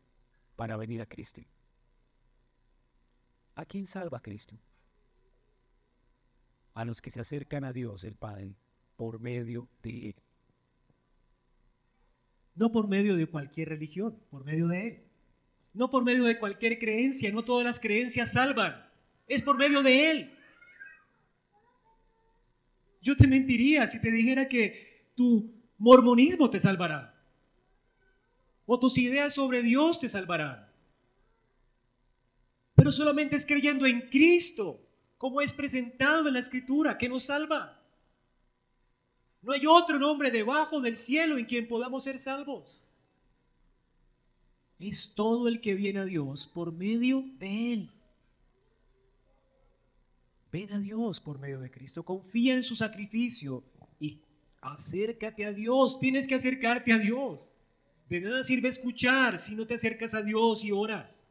[SPEAKER 1] para venir a Cristo? ¿A quién salva Cristo? A los que se acercan a Dios, el Padre, por medio de Él. No por medio de cualquier religión, por medio de Él. No por medio de cualquier creencia, no todas las creencias salvan. Es por medio de Él. Yo te mentiría si te dijera que tu mormonismo te salvará. O tus ideas sobre Dios te salvarán. Pero solamente es creyendo en Cristo, como es presentado en la Escritura, que nos salva. No hay otro nombre debajo del cielo en quien podamos ser salvos. Es todo el que viene a Dios por medio de Él. Ven a Dios por medio de Cristo. Confía en su sacrificio y acércate a Dios. Tienes que acercarte a Dios. De nada sirve escuchar si no te acercas a Dios y oras.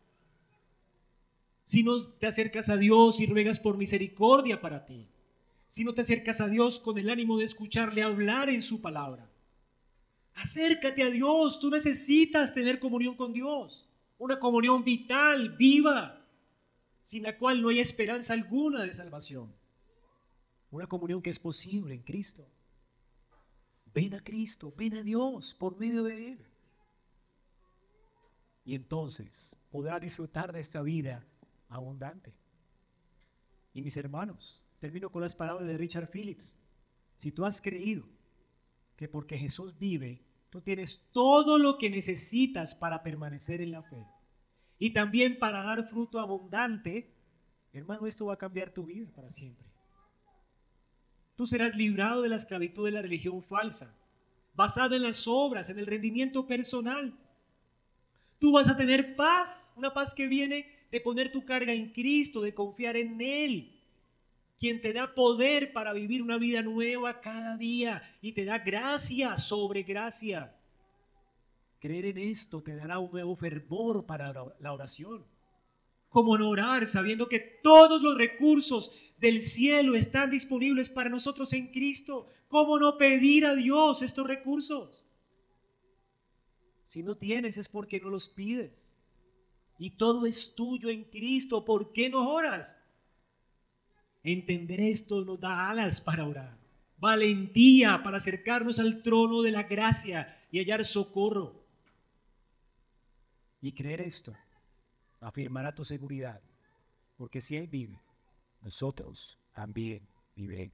[SPEAKER 1] Si no te acercas a Dios y ruegas por misericordia para ti si no te acercas a Dios con el ánimo de escucharle hablar en su palabra. Acércate a Dios, tú necesitas tener comunión con Dios, una comunión vital, viva, sin la cual no hay esperanza alguna de salvación. Una comunión que es posible en Cristo. Ven a Cristo, ven a Dios por medio de Él. Y entonces podrás disfrutar de esta vida abundante. Y mis hermanos, Termino con las palabras de Richard Phillips. Si tú has creído que porque Jesús vive, tú tienes todo lo que necesitas para permanecer en la fe y también para dar fruto abundante, hermano, esto va a cambiar tu vida para siempre. Tú serás librado de la esclavitud de la religión falsa, basada en las obras, en el rendimiento personal. Tú vas a tener paz, una paz que viene de poner tu carga en Cristo, de confiar en Él, quien te da poder para vivir una vida nueva cada día y te da gracia sobre gracia. Creer en esto te dará un nuevo fervor para la oración. Como en orar sabiendo que todos los recursos del cielo están disponibles para nosotros en Cristo. ¿Cómo no pedir a Dios estos recursos? Si no tienes es porque no los pides. Y todo es tuyo en Cristo. ¿Por qué no oras? Entender esto nos da alas para orar, valentía para acercarnos al trono de la gracia y hallar socorro. Y creer esto afirmará tu seguridad, porque si Él vive, nosotros también vivemos.